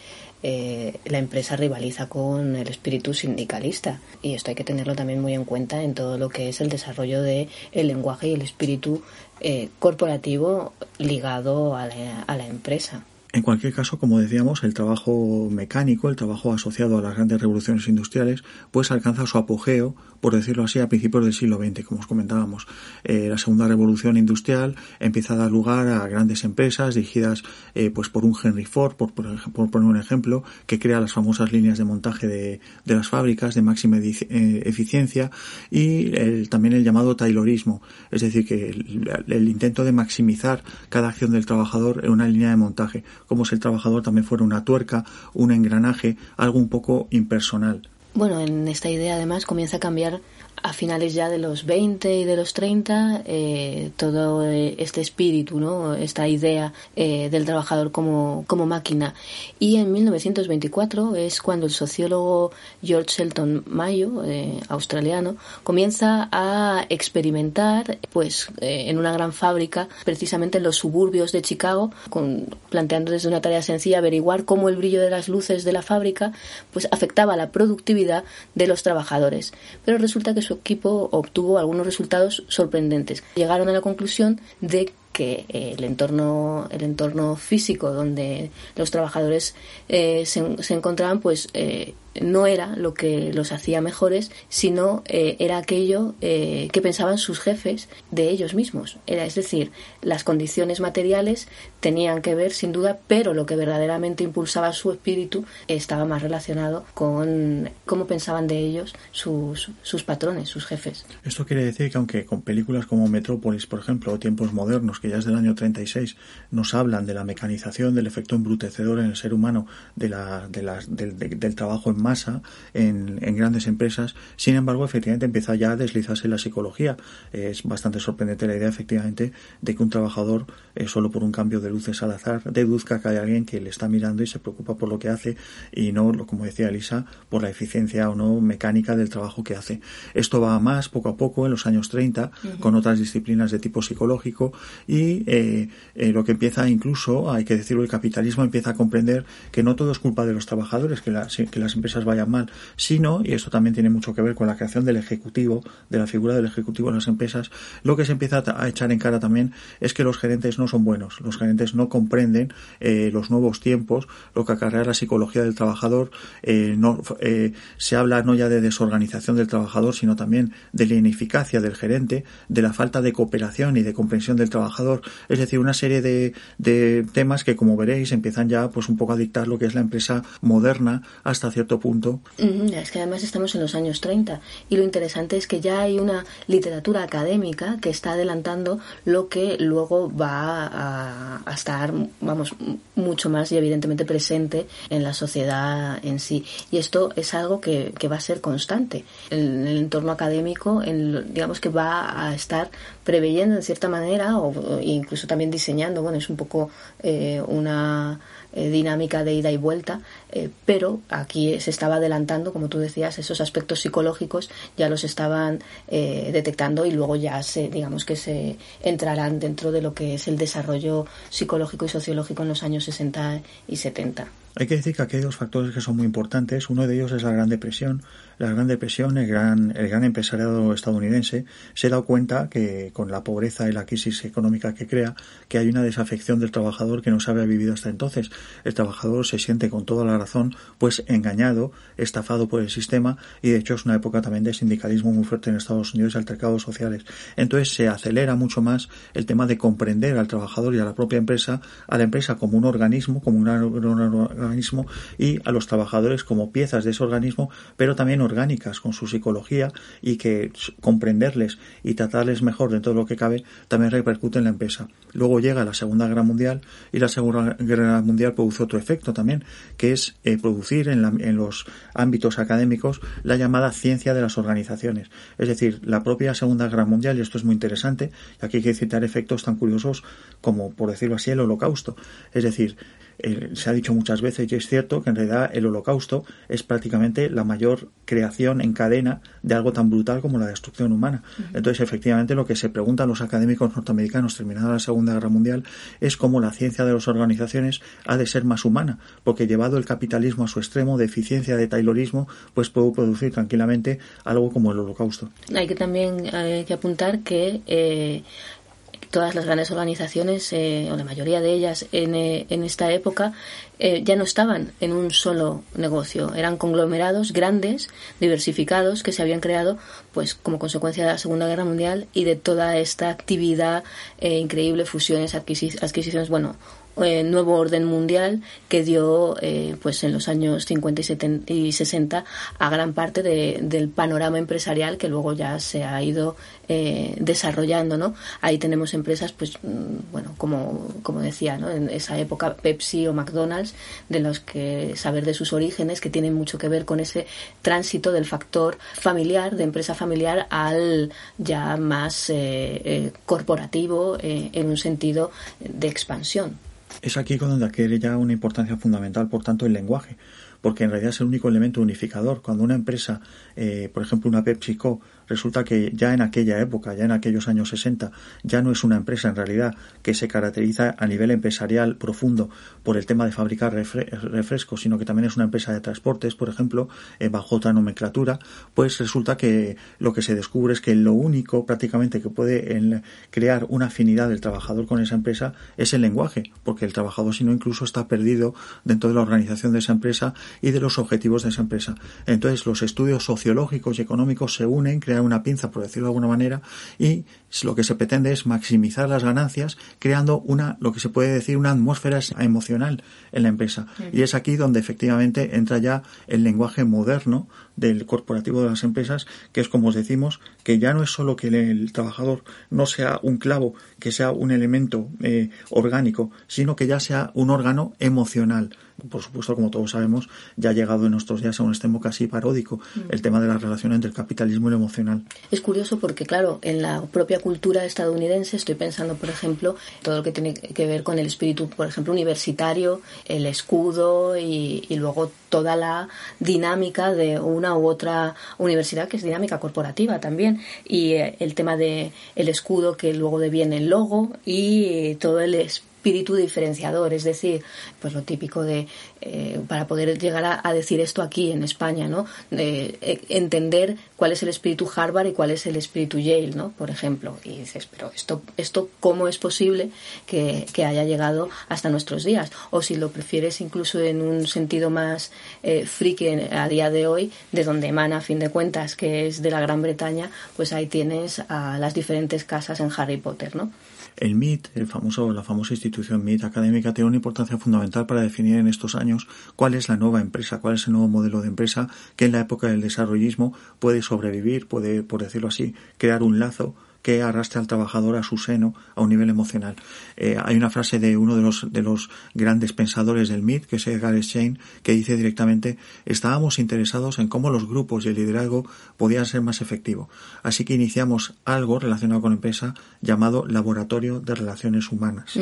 eh, la empresa rivaliza con el espíritu sindicalista y esto hay que tenerlo también muy en cuenta en todo lo que es el desarrollo de el lenguaje y el espíritu eh, corporativo ligado a la empresa. En cualquier caso, como decíamos, el trabajo mecánico, el trabajo asociado a las grandes revoluciones industriales, pues alcanza su apogeo, por decirlo así, a principios del siglo XX, como os comentábamos. Eh, la segunda revolución industrial empieza a dar lugar a grandes empresas dirigidas eh, pues por un Henry Ford, por, poner un ejemplo, que crea las famosas líneas de montaje de, las fábricas de máxima eh, eficiencia y también el llamado Taylorismo, es decir, que el intento de maximizar cada acción del trabajador en una línea de montaje como si el trabajador también fuera una tuerca, un engranaje, algo un poco impersonal. Bueno, en esta idea además comienza a cambiar a finales ya de los 20 y de los 30 eh, todo eh, este espíritu, ¿no? esta idea eh, del trabajador como, como máquina. Y en 1924 es cuando el sociólogo George Shelton Mayo, australiano, comienza a experimentar pues, en una gran fábrica, precisamente en los suburbios de Chicago, con, planteando desde una tarea sencilla averiguar cómo el brillo de las luces de la fábrica pues, afectaba la productividad de los trabajadores. Pero resulta que su equipo obtuvo algunos resultados sorprendentes. Llegaron a la conclusión de que eh, el entorno el entorno físico donde los trabajadores eh, se, encontraban pues eh, no era lo que los hacía mejores, sino eh, era aquello eh, que pensaban sus jefes de ellos mismos. Era, es decir, las condiciones materiales tenían que ver, sin duda, pero lo que verdaderamente impulsaba su espíritu estaba más relacionado con cómo pensaban de ellos sus, sus patrones, sus jefes. Esto quiere decir que aunque con películas como Metrópolis, por ejemplo, o Tiempos Modernos, que ya es del año 36, nos hablan de la mecanización, del efecto embrutecedor en el ser humano, de la, de del, del trabajo en masa en, grandes empresas. Sin embargo, efectivamente empieza ya a deslizarse la psicología. Es bastante sorprendente la idea, efectivamente, de que un trabajador, eh, solo por un cambio de luces al azar, deduzca que hay alguien que le está mirando y se preocupa por lo que hace y no, como decía Elisa, por la eficiencia o no mecánica del trabajo que hace. Esto va más poco a poco en los años 30 con otras disciplinas de tipo psicológico y eh, eh, lo que empieza incluso, hay que decirlo, el capitalismo empieza a comprender que no todo es culpa de los trabajadores, que, que las empresas vayan mal, sino, y esto también tiene mucho que ver con la creación del ejecutivo, de la figura del ejecutivo en las empresas, lo que se empieza a echar en cara también es que los gerentes no son buenos, los gerentes no comprenden eh, los nuevos tiempos, lo que acarrea la psicología del trabajador, eh, no, eh, se habla no ya de desorganización del trabajador, sino también de la ineficacia del gerente, de la falta de cooperación y de comprensión del trabajador, es decir, una serie de, de temas que como veréis empiezan ya pues un poco a dictar lo que es la empresa moderna hasta cierto punto es que además estamos en los años 30 y lo interesante es que ya hay una literatura académica que está adelantando lo que luego va a, estar, vamos, mucho más y evidentemente presente en la sociedad en sí. Y esto es algo que, va a ser constante. En el entorno académico, en, digamos que va a estar preveyendo en cierta manera o, incluso también diseñando, bueno, es un poco eh, una eh, dinámica de ida y vuelta, eh, pero aquí se estaba adelantando, como tú decías, esos aspectos psicológicos ya los estaban eh, detectando y luego ya se, digamos que se entrarán dentro de lo que es el desarrollo psicológico y sociológico en los años 60 y 70. Hay que decir que aquí hay dos factores que son muy importantes. Uno de ellos es la Gran Depresión. La Gran Depresión, el gran, el gran empresariado estadounidense, se dado cuenta que con la pobreza y la crisis económica que crea, que hay una desafección del trabajador que no se había vivido hasta entonces. El trabajador se siente con toda la razón, pues engañado, estafado por el sistema y de hecho es una época también de sindicalismo muy fuerte en Estados Unidos y altercados sociales. Entonces se acelera mucho más el tema de comprender al trabajador y a la propia empresa, a la empresa como un organismo, como un organismo y a los trabajadores como piezas de ese organismo, pero también orgánicas con su psicología y que comprenderles y tratarles mejor dentro de lo que cabe también repercute en la empresa. Luego llega la Segunda Guerra Mundial y la Segunda Guerra Mundial produce otro efecto también, que es eh, producir en, en los ámbitos académicos la llamada ciencia de las organizaciones. Es decir, la propia Segunda Guerra Mundial, y esto es muy interesante, y aquí hay que citar efectos tan curiosos como, por decirlo así, el holocausto. Es decir, eh, se ha dicho muchas veces y es cierto que en realidad el holocausto es prácticamente la mayor creación en cadena de algo tan brutal como la destrucción humana. Entonces, efectivamente, lo que se preguntan los académicos norteamericanos terminada la Segunda Guerra Mundial es cómo la ciencia de las organizaciones ha de ser más humana, porque llevado el capitalismo a su extremo de eficiencia, de taylorismo, pues puede producir tranquilamente algo como el holocausto. Hay que también hay que apuntar que eh, todas las grandes organizaciones, eh, o la mayoría de ellas en, eh, en esta época, eh, ya no estaban en un solo negocio. Eran conglomerados grandes, diversificados, que se habían creado pues como consecuencia de la Segunda Guerra Mundial y de toda esta actividad increíble, fusiones, adquisiciones, bueno, eh, nuevo orden mundial que dio eh, pues en los años 50 y, 60 a gran parte del panorama empresarial que luego ya se ha ido eh, desarrollando no ahí tenemos empresas pues mm, bueno como como decía ¿no? en esa época Pepsi o McDonald's de los que saber de sus orígenes que tienen mucho que ver con ese tránsito del factor familiar de empresa familiar al ya más corporativo en un sentido de expansión es aquí donde adquiere ya una importancia fundamental, por tanto, el lenguaje, porque en realidad es el único elemento unificador. Cuando una empresa, eh, por ejemplo, una PepsiCo, resulta que ya en aquella época, ya en aquellos años 60, ya no es una empresa en realidad que se caracteriza a nivel empresarial profundo por el tema de fabricar refrescos, sino que también es una empresa de transportes, por ejemplo, eh, bajo otra nomenclatura, pues resulta que lo que se descubre es que lo único prácticamente que puede crear una afinidad del trabajador con esa empresa es el lenguaje, porque el trabajador si no incluso está perdido dentro de la organización de esa empresa y de los objetivos de esa empresa. Entonces los estudios sociológicos y económicos se unen, crean una pinza, por decirlo de alguna manera, y lo que se pretende es maximizar las ganancias creando una, lo que se puede decir, una atmósfera emocional en la empresa. Y es aquí donde efectivamente entra ya el lenguaje moderno del corporativo de las empresas, que es como os decimos, que ya no es solo que el, trabajador no sea un clavo, que sea un elemento eh, orgánico, sino que ya sea un órgano emocional por supuesto, como todos sabemos, ya ha llegado en nuestros días a un extremo casi paródico mm. el tema de la relación entre el capitalismo y lo emocional. Es curioso porque, claro, en la propia cultura estadounidense estoy pensando, por ejemplo, todo lo que tiene que ver con el espíritu, por ejemplo, universitario, el escudo y, y luego toda la dinámica de una u otra universidad que es dinámica corporativa también y eh, el tema de el escudo que luego deviene el logo y todo el espíritu espíritu diferenciador, es decir, pues lo típico de, eh, para poder llegar a, decir esto aquí en España, ¿no? Eh, entender cuál es el espíritu Harvard y cuál es el espíritu Yale, ¿no? Por ejemplo. Y dices, pero esto, esto ¿cómo es posible que, haya llegado hasta nuestros días? O si lo prefieres incluso en un sentido más eh, friki a día de hoy, de donde emana, a fin de cuentas, que es de la Gran Bretaña, pues ahí tienes a las diferentes casas en Harry Potter, ¿no? El MIT, el famoso, la famosa institución MIT académica, tiene una importancia fundamental para definir en estos años cuál es la nueva empresa, cuál es el nuevo modelo de empresa que en la época del desarrollismo puede sobrevivir, puede, por decirlo así, crear un lazo que arrastre al trabajador a su seno a un nivel emocional. Eh, hay una frase de uno de los, de los grandes pensadores del MIT, que es Edgar Schein, que dice directamente, estábamos interesados en cómo los grupos y el liderazgo podían ser más efectivos. Así que iniciamos algo relacionado con empresa llamado Laboratorio de Relaciones Humanas.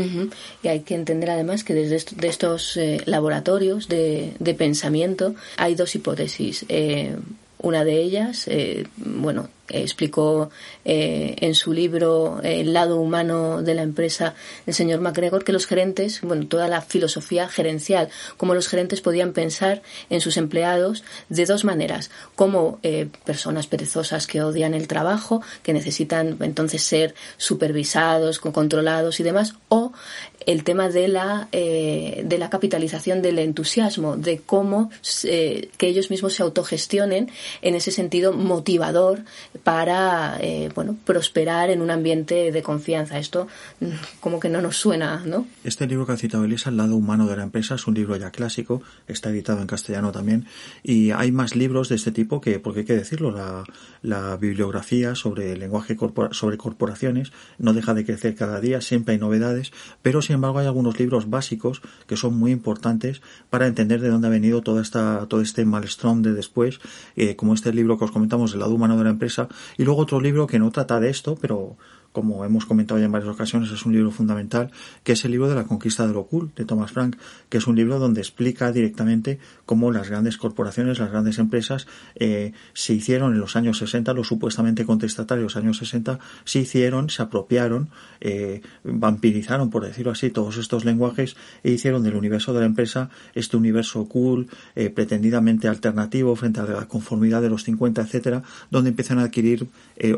Y hay que entender además que desde de estos eh, laboratorios de, de, pensamiento hay dos hipótesis. Eh, una de ellas, bueno, explicó eh, en su libro El lado humano de la empresa el señor MacGregor que los gerentes, bueno, toda la filosofía gerencial, cómo los gerentes podían pensar en sus empleados de dos maneras, como eh, personas perezosas que odian el trabajo, que necesitan entonces ser supervisados, controlados y demás, o el tema de la, eh, de la capitalización del entusiasmo, de cómo que ellos mismos se autogestionen en ese sentido motivador para eh, bueno prosperar en un ambiente de confianza. Esto mm, como que no nos suena, ¿no? Este libro que ha citado Elisa, El lado humano de la empresa, es un libro ya clásico, está editado en castellano también, y hay más libros de este tipo que, porque hay que decirlo, la, bibliografía sobre el lenguaje sobre corporaciones no deja de crecer cada día, siempre hay novedades, pero sin embargo hay algunos libros básicos que son muy importantes para entender de dónde ha venido toda esta, todo este malstrom de después, eh, como este libro que os comentamos, El lado humano de la empresa, y luego otro libro que no trata de esto, pero como hemos comentado ya en varias ocasiones, es un libro fundamental, que es el libro de la conquista de lo cool, de Thomas Frank, que es un libro donde explica directamente cómo las grandes corporaciones, las grandes empresas, eh, se hicieron en los años 60, los supuestamente contestatarios años 60, se hicieron, se apropiaron, eh, vampirizaron, por decirlo así, todos estos lenguajes e hicieron del universo de la empresa este universo cool, eh, pretendidamente alternativo frente a la conformidad de los 50, etcétera, donde empiezan a adquirir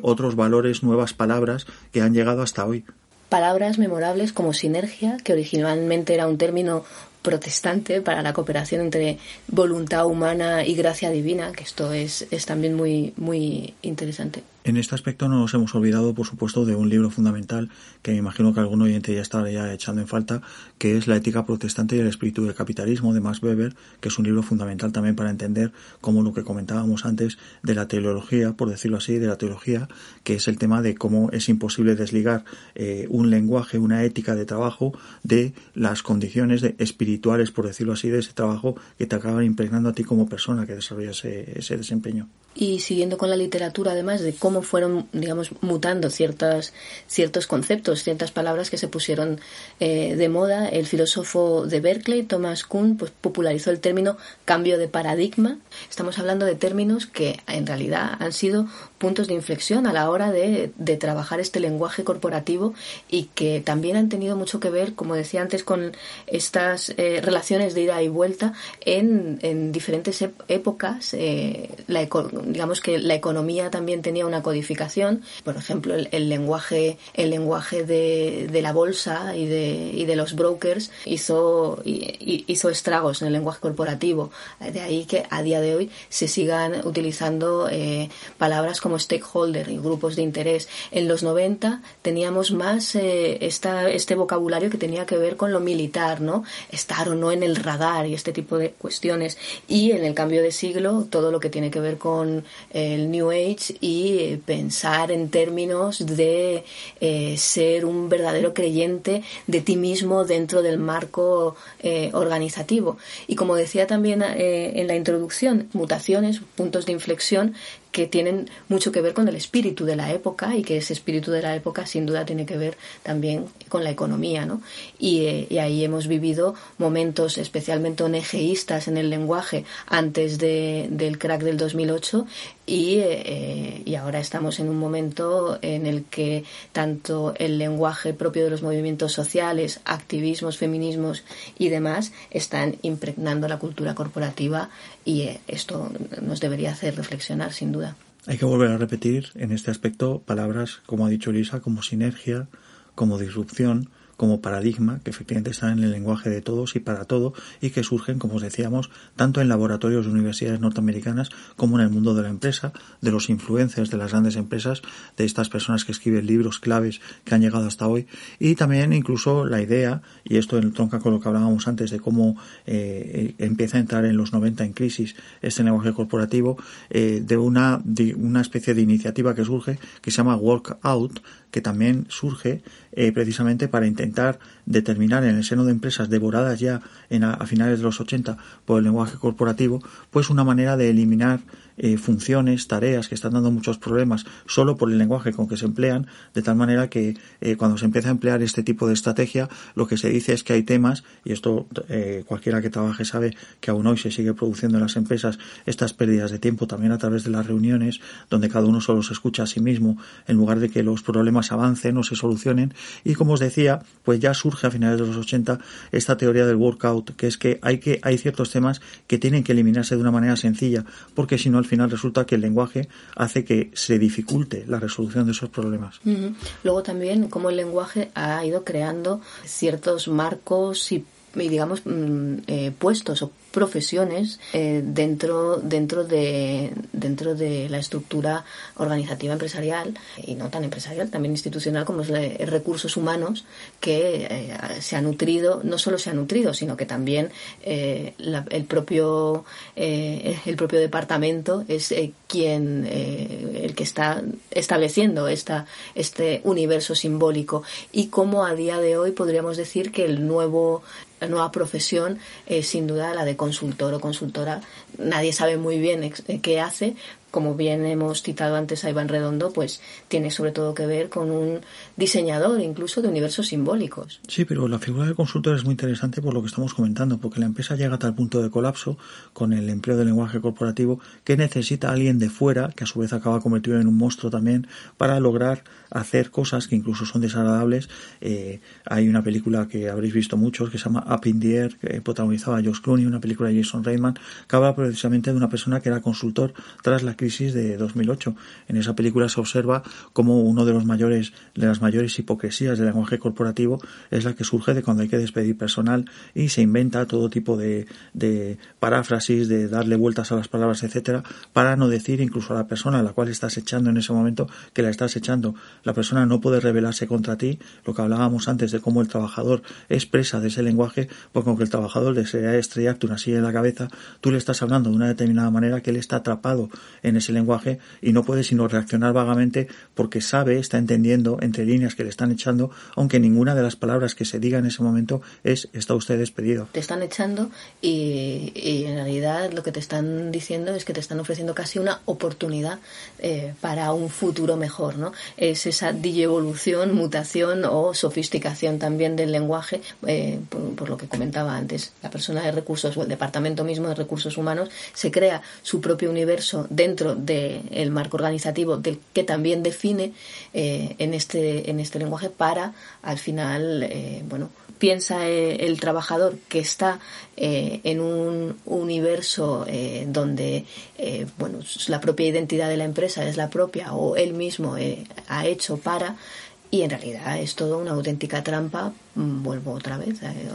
otros valores, nuevas palabras, que han llegado hasta hoy. Palabras memorables como sinergia, que originalmente era un término protestante para la cooperación entre voluntad humana y gracia divina, que esto es, es también muy, muy interesante. En este aspecto no nos hemos olvidado, por supuesto, de un libro fundamental que me imagino que algún oyente ya estaría echando en falta, que es La ética protestante y el espíritu del capitalismo de Max Weber, que es un libro fundamental también para entender cómo lo que comentábamos antes de la teología, por decirlo así, de la teología, que es el tema de cómo es imposible desligar eh, un lenguaje, una ética de trabajo de las condiciones espirituales, por decirlo así, de ese trabajo que te acaban impregnando a ti como persona que desarrolla ese desempeño. Y siguiendo con la literatura además de cómo fueron digamos mutando ciertas ciertos conceptos ciertas palabras que se pusieron eh, de moda. El filósofo de Berkeley Thomas Kuhn pues popularizó el término cambio de paradigma. Estamos hablando de términos que en realidad han sido puntos de inflexión a la hora de, de trabajar este lenguaje corporativo y que también han tenido mucho que ver como decía antes con estas eh, relaciones de ida y vuelta en, en diferentes épocas. Eh, la digamos que la economía también tenía una codificación, por ejemplo, el, lenguaje, el lenguaje de, de, la bolsa y de, y de los brokers hizo, hizo estragos en el lenguaje corporativo. De ahí que a día de hoy se sigan utilizando eh, palabras como stakeholder y grupos de interés. En los 90 teníamos más eh, esta, este vocabulario que tenía que ver con lo militar, ¿no? Estar o no en el radar y este tipo de cuestiones. Y en el cambio de siglo, todo lo que tiene que ver con el New Age y eh, pensar en términos de eh, ser un verdadero creyente de ti mismo dentro del marco eh, organizativo. Y como decía también en la introducción, mutaciones, puntos de inflexión que tienen mucho que ver con el espíritu de la época y que ese espíritu de la época sin duda tiene que ver también con la economía, ¿no? Y, eh, ahí hemos vivido momentos especialmente onegeístas en el lenguaje antes del crack del 2008 y, eh, y ahora estamos en un momento en el que tanto el lenguaje propio de los movimientos sociales, activismos, feminismos y demás están impregnando la cultura corporativa y eh, esto nos debería hacer reflexionar sin duda. Hay que volver a repetir en este aspecto palabras, como ha dicho Lisa, como sinergia, como disrupción, como paradigma que efectivamente están en el lenguaje de todos y para todo y que surgen, como os decíamos, tanto en laboratorios de universidades norteamericanas como en el mundo de la empresa, de los influencers de las grandes empresas, de estas personas que escriben libros claves que han llegado hasta hoy. Y también incluso la idea, y esto tronca con lo que hablábamos antes de cómo eh, empieza a entrar en los 90 en crisis este lenguaje corporativo, eh, de, una, de una especie de iniciativa que surge que se llama Work Out, que también surge eh, precisamente para intentar determinar en el seno de empresas devoradas ya en a, finales de los 80 por el lenguaje corporativo, pues una manera de eliminar eh, funciones, tareas que están dando muchos problemas solo por el lenguaje con que se emplean, de tal manera que eh, cuando se empieza a emplear este tipo de estrategia, lo que se dice es que hay temas, y esto eh, cualquiera que trabaje sabe que aún hoy se sigue produciendo en las empresas estas pérdidas de tiempo también a través de las reuniones, donde cada uno solo se escucha a sí mismo, en lugar de que los problemas avancen o se solucionen. Y como os decía, pues ya surge a finales de los 80 esta teoría del workout, que es que hay que hay ciertos temas que tienen que eliminarse de una manera sencilla, porque si no final resulta que el lenguaje hace que se dificulte la resolución de esos problemas. Luego también cómo el lenguaje ha ido creando ciertos marcos y digamos mm, eh, puestos o profesiones eh, dentro dentro de dentro de la estructura organizativa empresarial y no tan empresarial también institucional como es recursos humanos que eh, se ha nutrido no solo se ha nutrido sino que también eh, el propio el propio departamento es quien el que está estableciendo esta este universo simbólico. Y cómo a día de hoy podríamos decir que el nuevo la nueva profesión es sin duda la de consultor o consultora. Nadie sabe muy bien eh, qué hace, como bien hemos citado antes a Iván Redondo, pues tiene sobre todo que ver con un diseñador incluso de universos simbólicos. Sí, pero la figura del consultor es muy interesante por lo que estamos comentando, porque la empresa llega a tal punto de colapso con el empleo del lenguaje corporativo que necesita a alguien de fuera, que a su vez acaba convertido en un monstruo también, para lograr hacer cosas que incluso son desagradables. Eh, hay una película que habréis visto muchos que se llama Up in the Air, que protagonizaba Josh Clooney, una película de Jason Reitman, que habla precisamente de una persona que era consultor tras la crisis de 2008. En esa película se observa como uno de los mayores de las mayores hipocresías del lenguaje corporativo es la que surge de cuando hay que despedir personal y se inventa todo tipo de, de paráfrasis, de darle vueltas a las palabras, etcétera, para no decir incluso a la persona a la cual estás echando en ese momento que la estás echando. La persona no puede rebelarse contra ti, lo que hablábamos antes de cómo el trabajador es presa de ese lenguaje, porque aunque el trabajador desea estrellarte una silla en la cabeza, tú le estás hablando de una determinada manera que él está atrapado en ese lenguaje y no puede sino reaccionar vagamente porque sabe, está entendiendo entre líneas que le están echando, aunque ninguna de las palabras que se diga en ese momento es está usted despedido. Te están echando y, en realidad lo que te están diciendo es que te están ofreciendo casi una oportunidad eh, para un futuro mejor, ¿no? Es esa evolución, mutación o sofisticación también del lenguaje, eh, por, lo que comentaba antes. La persona de recursos o el departamento mismo de recursos humanos se crea su propio universo dentro del marco organizativo del que también define eh, en, este, en este lenguaje para al final, eh, bueno, piensa el trabajador que está en un universo donde bueno la propia identidad de la empresa es la propia o él mismo ha hecho para y en realidad es todo una auténtica trampa. Mm, vuelvo otra vez eh,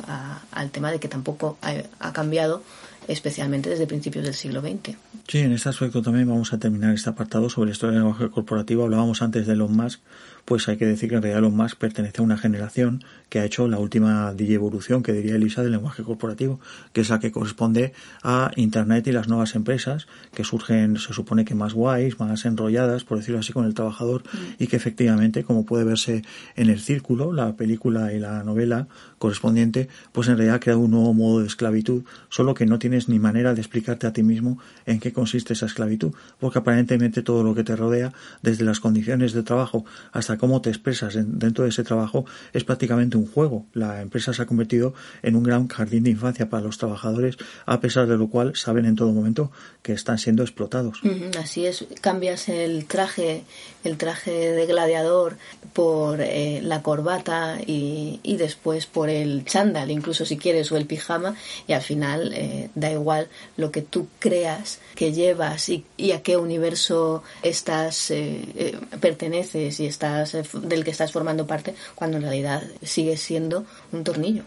al tema de que tampoco ha, cambiado, especialmente desde principios del siglo XX. Sí, en este aspecto también vamos a terminar este apartado sobre la historia del lenguaje corporativo. Hablábamos antes de Elon Musk, pues hay que decir que en realidad Elon Musk pertenece a una generación que ha hecho la última evolución que diría Elisa del lenguaje corporativo, que es la que corresponde a Internet y las nuevas empresas que surgen, se supone que más guays, más enrolladas, por decirlo así, con el trabajador mm. y que efectivamente, como puede verse en el círculo, la película y la novela correspondiente, pues en realidad crea un nuevo modo de esclavitud, solo que no tienes ni manera de explicarte a ti mismo en qué consiste esa esclavitud, porque aparentemente todo lo que te rodea, desde las condiciones de trabajo hasta cómo te expresas dentro de ese trabajo, es prácticamente un juego. La empresa se ha convertido en un gran jardín de infancia para los trabajadores, a pesar de lo cual saben en todo momento que están siendo explotados. así es, cambias el traje, el traje de gladiador por eh, la corbata y, después por el chándal, incluso si quieres, o el pijama, y al final eh, da igual lo que tú creas que llevas y, a qué universo estás eh, perteneces y estás del que estás formando parte, cuando en realidad sigue siendo un tornillo.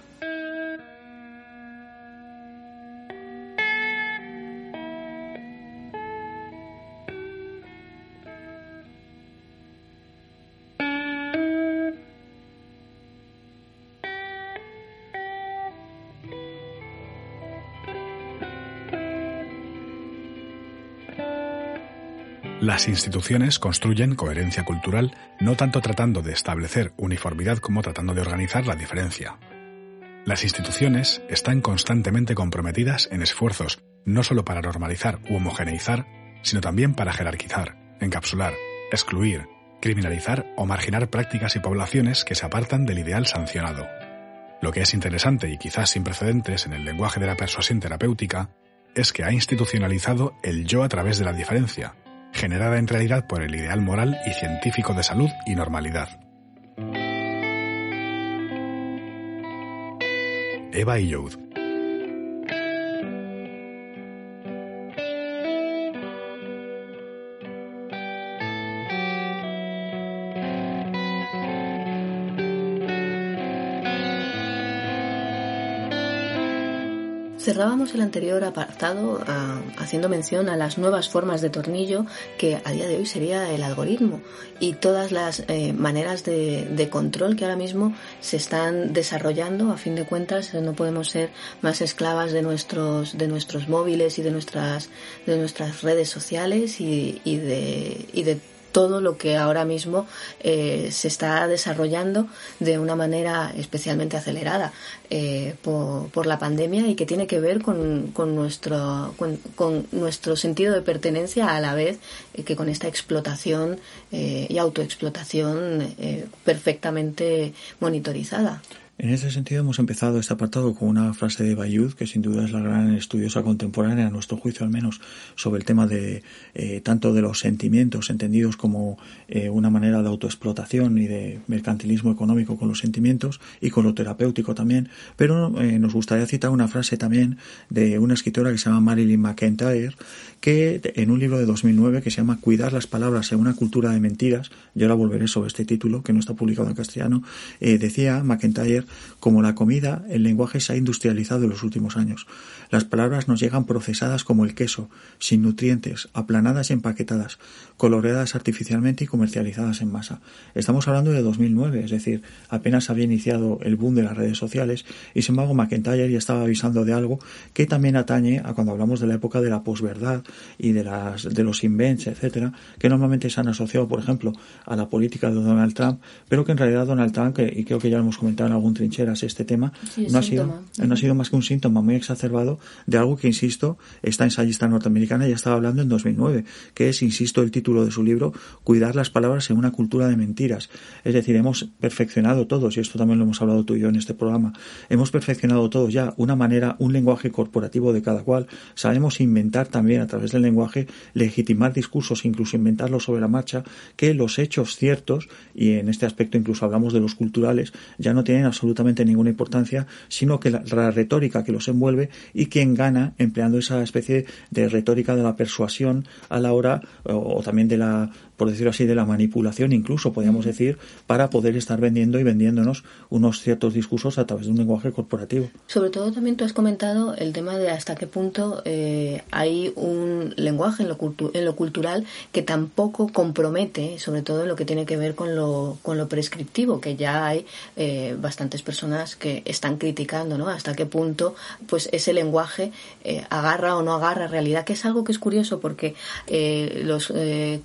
Las instituciones construyen coherencia cultural no tanto tratando de establecer uniformidad como tratando de organizar la diferencia. Las instituciones están constantemente comprometidas en esfuerzos no solo para normalizar u homogeneizar, sino también para jerarquizar, encapsular, excluir, criminalizar o marginar prácticas y poblaciones que se apartan del ideal sancionado. Lo que es interesante y quizás sin precedentes en el lenguaje de la persuasión terapéutica es que ha institucionalizado el yo a través de la diferencia, generada en realidad por el ideal moral y científico de salud y normalidad. Eva y Youd, Cerrábamos el anterior apartado ah, haciendo mención a las nuevas formas de tornillo que a día de hoy sería el algoritmo y todas las eh, maneras de, control que ahora mismo se están desarrollando. A fin de cuentas, no podemos ser más esclavas de nuestros, de nuestros móviles y de nuestras, de nuestras redes sociales y, y de, y de todo lo que ahora mismo eh, se está desarrollando de una manera especialmente acelerada eh, por, la pandemia y que tiene que ver con, nuestro, sentido de pertenencia a la vez que con esta explotación eh, y autoexplotación perfectamente monitorizada. En ese sentido hemos empezado este apartado con una frase de Bayud, que sin duda es la gran estudiosa contemporánea, a nuestro juicio al menos, sobre el tema de eh, tanto de los sentimientos entendidos como eh, una manera de autoexplotación y de mercantilismo económico con los sentimientos y con lo terapéutico también. Pero eh, nos gustaría citar una frase también de una escritora que se llama Marilyn McIntyre, que en un libro de 2009 que se llama Cuidar las palabras en una cultura de mentiras, yo ahora volveré sobre este título que no está publicado en castellano, decía McIntyre como la comida, el lenguaje se ha industrializado en los últimos años. Las palabras nos llegan procesadas como el queso, sin nutrientes, aplanadas y empaquetadas, coloreadas artificialmente y comercializadas en masa. Estamos hablando de 2009, es decir, apenas había iniciado el boom de las redes sociales y sin embargo McIntyre ya estaba avisando de algo que también atañe a cuando hablamos de la época de la posverdad y de, las, de los invents, etcétera, que normalmente se han asociado, por ejemplo, a la política de Donald Trump, pero que en realidad Donald Trump, y creo que ya lo hemos comentado en algún trincheras este tema, no, ha sido, no ha sido más que un síntoma muy exacerbado de algo que, insisto, esta ensayista norteamericana ya estaba hablando en 2009, que es, insisto, el título de su libro, Cuidar las palabras en una cultura de mentiras. Es decir, hemos perfeccionado todos, y esto también lo hemos hablado tú y yo en este programa, hemos perfeccionado todos ya una manera, un lenguaje corporativo de cada cual. Sabemos inventar también a través del lenguaje, legitimar discursos, incluso inventarlos sobre la marcha, que los hechos ciertos, y en este aspecto incluso hablamos de los culturales, ya no tienen absolutamente ninguna importancia, sino que la, la retórica que los envuelve y quien gana empleando esa especie de retórica de la persuasión a la hora o, también de la por decirlo así, de la manipulación, incluso podríamos decir, para poder estar vendiendo y vendiéndonos unos ciertos discursos a través de un lenguaje corporativo. Sobre todo también tú has comentado el tema de hasta qué punto eh, hay un lenguaje en lo, en lo cultural que tampoco compromete, sobre todo en lo que tiene que ver con lo, con lo prescriptivo, que ya hay eh, bastantes personas que están criticando, ¿no? Hasta qué punto pues ese lenguaje eh, agarra o no agarra realidad, que es algo que es curioso porque los,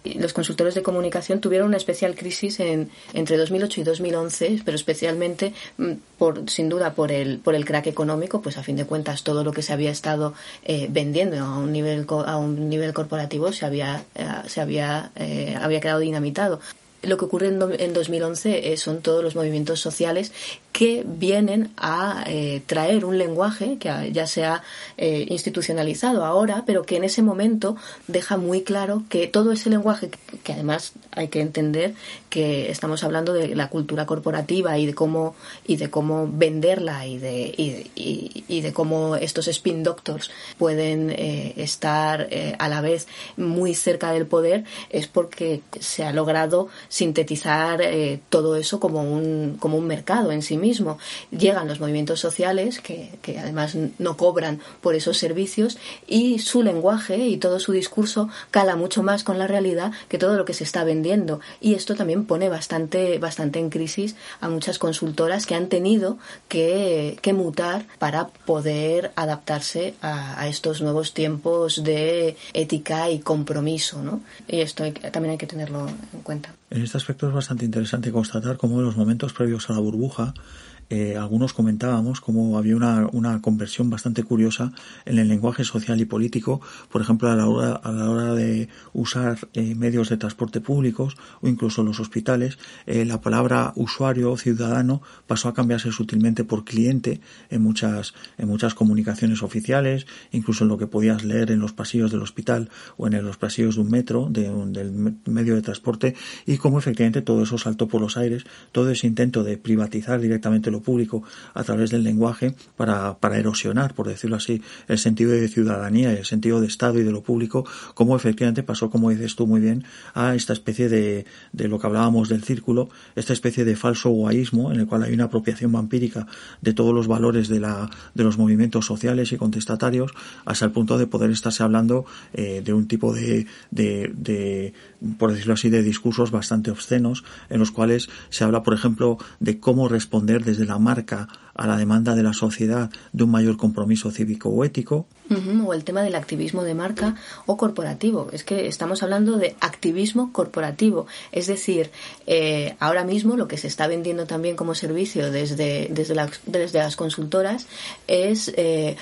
los consultores de comunicación tuvieron una especial crisis en, entre 2008 y 2011, pero especialmente, mm, por, sin duda, por el, por el crack económico, pues a fin de cuentas todo lo que se había estado eh, vendiendo a un nivel, a un nivel corporativo se había, eh, se había, eh, había quedado dinamitado lo que ocurre en, 2011 son todos los movimientos sociales que vienen a eh, traer un lenguaje que ya se ha eh, institucionalizado ahora, pero que en ese momento deja muy claro que todo ese lenguaje, que además hay que entender que estamos hablando de la cultura corporativa y de cómo y de cómo venderla y de y, de cómo estos spin doctors pueden eh, estar a la vez muy cerca del poder, es porque se ha logrado sintetizar eh, todo eso como un, como un mercado en sí mismo. Llegan los movimientos sociales, que, que además no cobran por esos servicios, y su lenguaje y todo su discurso cala mucho más con la realidad que todo lo que se está vendiendo. Y esto también pone bastante, bastante en crisis a muchas consultoras que han tenido que, que mutar para poder adaptarse a, estos nuevos tiempos de ética y compromiso. ¿no? Y esto también hay que tenerlo en cuenta. En este aspecto es bastante interesante constatar cómo en los momentos previos a la burbuja eh, algunos comentábamos cómo había una, una, conversión bastante curiosa en el lenguaje social y político, por ejemplo, a la hora, a la hora de usar eh, medios de transporte públicos o incluso los hospitales, eh, la palabra usuario o ciudadano pasó a cambiarse sutilmente por cliente en muchas, en muchas comunicaciones oficiales, incluso en lo que podías leer en los pasillos del hospital o en los pasillos de un metro, de un, del medio de transporte, y cómo efectivamente todo eso saltó por los aires, todo ese intento de privatizar directamente lo público a través del lenguaje para, para erosionar, por decirlo así, el sentido de ciudadanía, el sentido de Estado y de lo público, como efectivamente pasó, como dices tú muy bien, a esta especie de, de lo que hablábamos del círculo, esta especie de falso guaísmo en el cual hay una apropiación vampírica de todos los valores de, la, de los movimientos sociales y contestatarios, hasta el punto de poder estarse hablando eh, de un tipo de, de, de, por decirlo así, de discursos bastante obscenos, en los cuales se habla, por ejemplo, de cómo responder desde la marca a la demanda de la sociedad de un mayor compromiso cívico o ético. o el tema del activismo de marca o corporativo. Es que estamos hablando de activismo corporativo. Es decir, eh, ahora mismo lo que se está vendiendo también como servicio desde, desde, desde las consultoras es eh,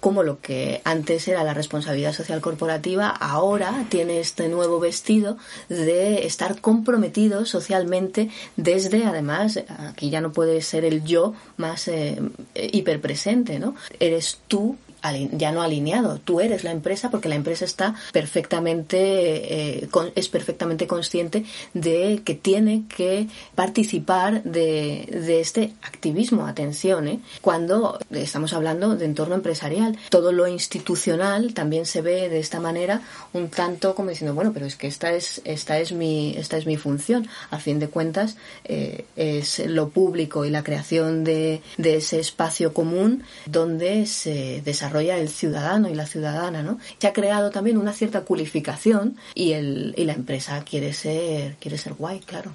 como lo que antes era la responsabilidad social corporativa, ahora tiene este nuevo vestido de estar comprometido socialmente desde, además, aquí ya no puede ser el yo más eh, hiperpresente, ¿no? Eres tú ya no alineado. Tú eres la empresa porque la empresa está perfectamente, eh, es perfectamente consciente de que tiene que participar de, de este activismo. Atención, ¿eh? cuando estamos hablando de entorno empresarial, todo lo institucional también se ve de esta manera un tanto como diciendo, bueno, pero es que esta es, esta es mi, esta es mi función. A fin de cuentas, eh, es lo público y la creación de, de ese espacio común donde se desarrolla el ciudadano y la ciudadana, ¿no? Se ha creado también una cierta cualificación y, el, y la empresa quiere ser, quiere ser guay, claro.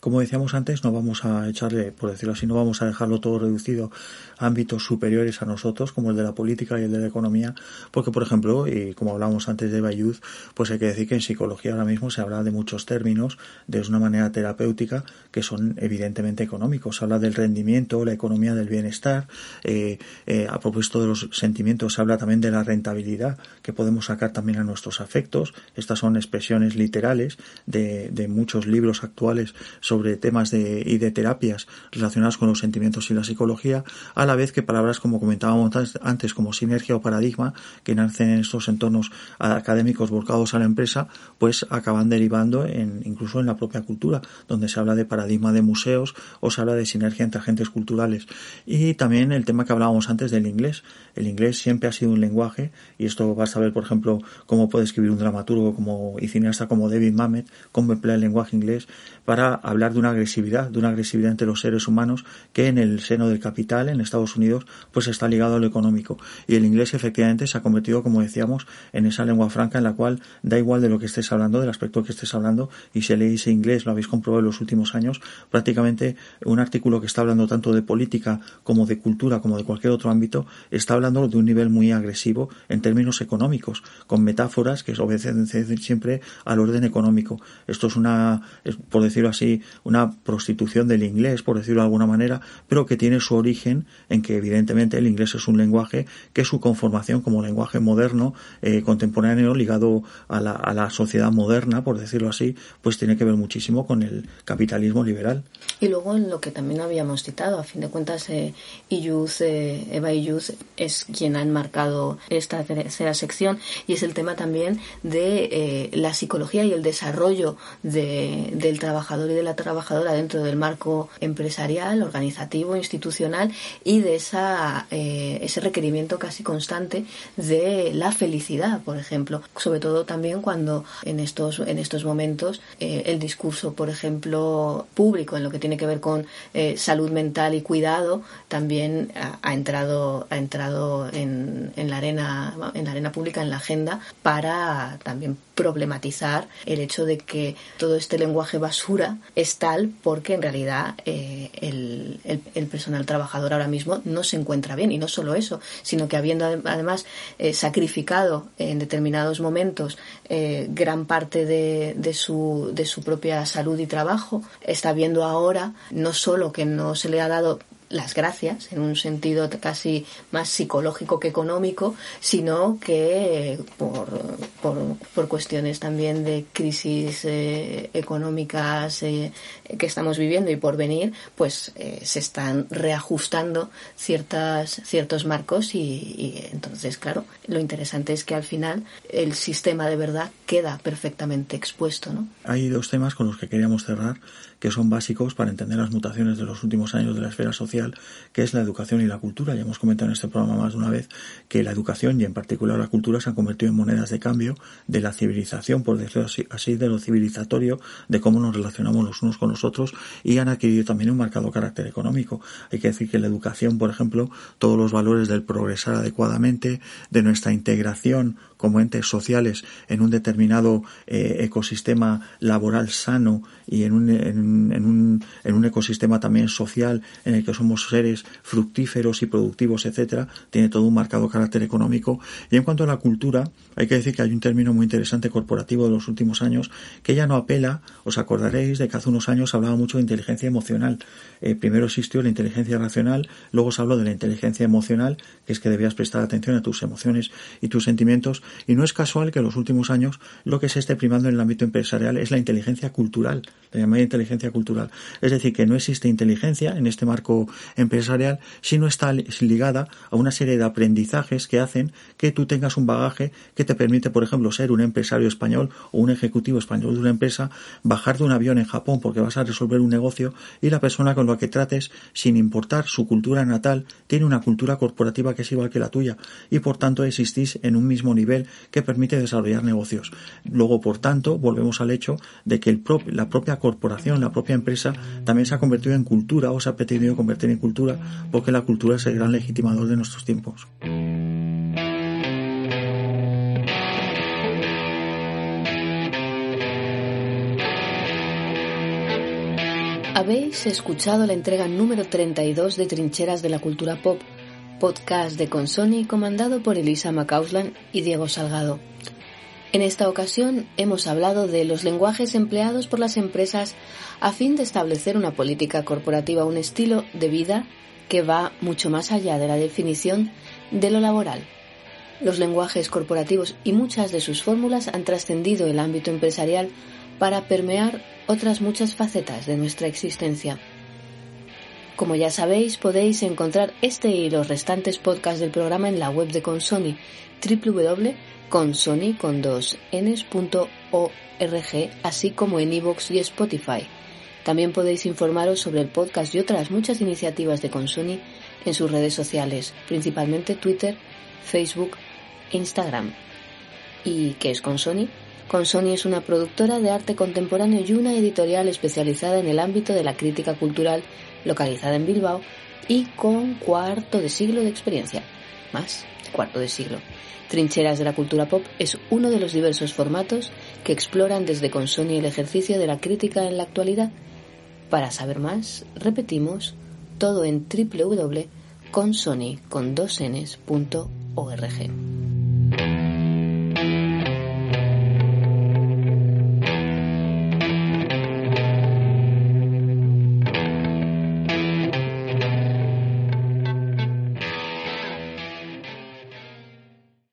Como decíamos antes, no vamos a echarle, por decirlo así, no vamos a dejarlo todo reducido ámbitos superiores a nosotros, como el de la política y el de la economía, porque, por ejemplo, y como hablábamos antes de Bayud, pues hay que decir que en psicología ahora mismo se habla de muchos términos de una manera terapéutica que son evidentemente económicos. Se habla del rendimiento, la economía del bienestar. Eh, eh, a propósito de los sentimientos, se habla también de la rentabilidad que podemos sacar también a nuestros afectos. Estas son expresiones literales de, de muchos libros actuales sobre temas de, y de terapias relacionadas con los sentimientos y la psicología, la vez que palabras como comentábamos antes, como sinergia o paradigma, que nacen en estos entornos académicos volcados a la empresa, pues acaban derivando en, incluso en la propia cultura, donde se habla de paradigma de museos o se habla de sinergia entre agentes culturales. Y también el tema que hablábamos antes del inglés. El inglés siempre ha sido un lenguaje, y esto vas a ver, por ejemplo, cómo puede escribir un dramaturgo como, y cineasta como David Mamet, cómo emplea el lenguaje inglés para hablar de una agresividad, de una agresividad entre los seres humanos que en el seno del capital, en Unidos, pues está ligado a lo económico. Y el inglés efectivamente se ha convertido, como decíamos, en esa lengua franca en la cual da igual de lo que estés hablando, del aspecto que estés hablando, y si leéis inglés, lo habéis comprobado en los últimos años, prácticamente un artículo que está hablando tanto de política como de cultura, como de cualquier otro ámbito, está hablando de un nivel muy agresivo en términos económicos, con metáforas que obedecen siempre al orden económico. Esto es una, por decirlo así, una prostitución del inglés, por decirlo de alguna manera, pero que tiene su origen en que evidentemente el inglés es un lenguaje que su conformación como lenguaje moderno, eh, contemporáneo, ligado a la, a la sociedad moderna, por decirlo así, pues tiene que ver muchísimo con el capitalismo liberal. Y luego en lo que también habíamos citado, a fin de cuentas, eh, eh, Eva Iyuz es quien ha enmarcado esta tercera sección y es el tema también de eh, la psicología y el desarrollo de, del trabajador y de la trabajadora dentro del marco empresarial, organizativo, institucional y de esa, eh, ese requerimiento casi constante de la felicidad, por ejemplo. Sobre todo también cuando en estos, en estos momentos eh, el discurso, por ejemplo, público en lo que tiene que ver con eh, salud mental y cuidado también ha, entrado, ha entrado en, en, la arena, en la arena pública, en la agenda, para también problematizar el hecho de que todo este lenguaje basura es tal porque en realidad eh, el, el, personal trabajador ahora mismo no se encuentra bien. Y no solo eso, sino que habiendo además eh, sacrificado en determinados momentos eh, gran parte de, de, su, de su propia salud y trabajo, está viendo ahora no solo que no se le ha dado las gracias en un sentido casi más psicológico que económico, sino que por, por, cuestiones también de crisis eh, económicas eh, que estamos viviendo y por venir, pues eh, se están reajustando ciertas, ciertos marcos y, y, entonces, claro, lo interesante es que al final el sistema de verdad queda perfectamente expuesto. ¿no? Hay dos temas con los que queríamos cerrar que son básicos para entender las mutaciones de los últimos años de la esfera social, que es la educación y la cultura. Ya hemos comentado en este programa más de una vez que la educación y en particular la cultura se han convertido en monedas de cambio de la civilización, por decirlo así, de lo civilizatorio, de cómo nos relacionamos los unos con los otros y han adquirido también un marcado carácter económico. Hay que decir que la educación, por ejemplo, todos los valores del progresar adecuadamente, de nuestra integración como entes sociales en un determinado eh, ecosistema laboral sano y en un, en, un, en un ecosistema también social en el que somos seres fructíferos y productivos, etcétera, tiene todo un marcado carácter económico. Y en cuanto a la cultura, hay que decir que hay un término muy interesante corporativo de los últimos años que ya no apela, os acordaréis de que hace unos años hablaba mucho de inteligencia emocional. Eh, primero existió la inteligencia racional, luego se habló de la inteligencia emocional, que es que debías prestar atención a tus emociones y tus sentimientos, y no es casual que en los últimos años lo que se esté primando en el ámbito empresarial es la inteligencia cultural, la llamada inteligencia cultural. Es decir, que no existe inteligencia en este marco empresarial, sino está ligada a una serie de aprendizajes que hacen que tú tengas un bagaje que te permite, por ejemplo, ser un empresario español o un ejecutivo español de una empresa, bajar de un avión en Japón porque vas a resolver un negocio y la persona con la que trates, sin importar su cultura natal, tiene una cultura corporativa que es igual que la tuya y por tanto existís en un mismo nivel que permite desarrollar negocios. Luego, por tanto, volvemos al hecho de que el la propia corporación, la propia empresa, también se ha convertido en cultura o se ha pretendido convertir en cultura porque la cultura es el gran legitimador de nuestros tiempos. Habéis escuchado la entrega número 32 de Trincheras de la Cultura Pop podcast de Consoni comandado por Elisa Macauslan y Diego Salgado. En esta ocasión hemos hablado de los lenguajes empleados por las empresas a fin de establecer una política corporativa, un estilo de vida que va mucho más allá de la definición de lo laboral. Los lenguajes corporativos y muchas de sus fórmulas han trascendido el ámbito empresarial para permear otras muchas facetas de nuestra existencia. Como ya sabéis, podéis encontrar este y los restantes podcasts del programa en la web de Consoni, www.consoni.org, así como en iVoox y Spotify. También podéis informaros sobre el podcast y otras muchas iniciativas de Consoni en sus redes sociales, principalmente Twitter, Facebook e Instagram. ¿Y qué es Consoni? Consoni es una productora de arte contemporáneo y una editorial especializada en el ámbito de la crítica cultural localizada en Bilbao y con cuarto de siglo de experiencia. Más, cuarto de siglo. Trincheras de la Cultura Pop es uno de los diversos formatos que exploran desde Consoni el ejercicio de la crítica en la actualidad. Para saber más, repetimos, todo en www.consoni.org.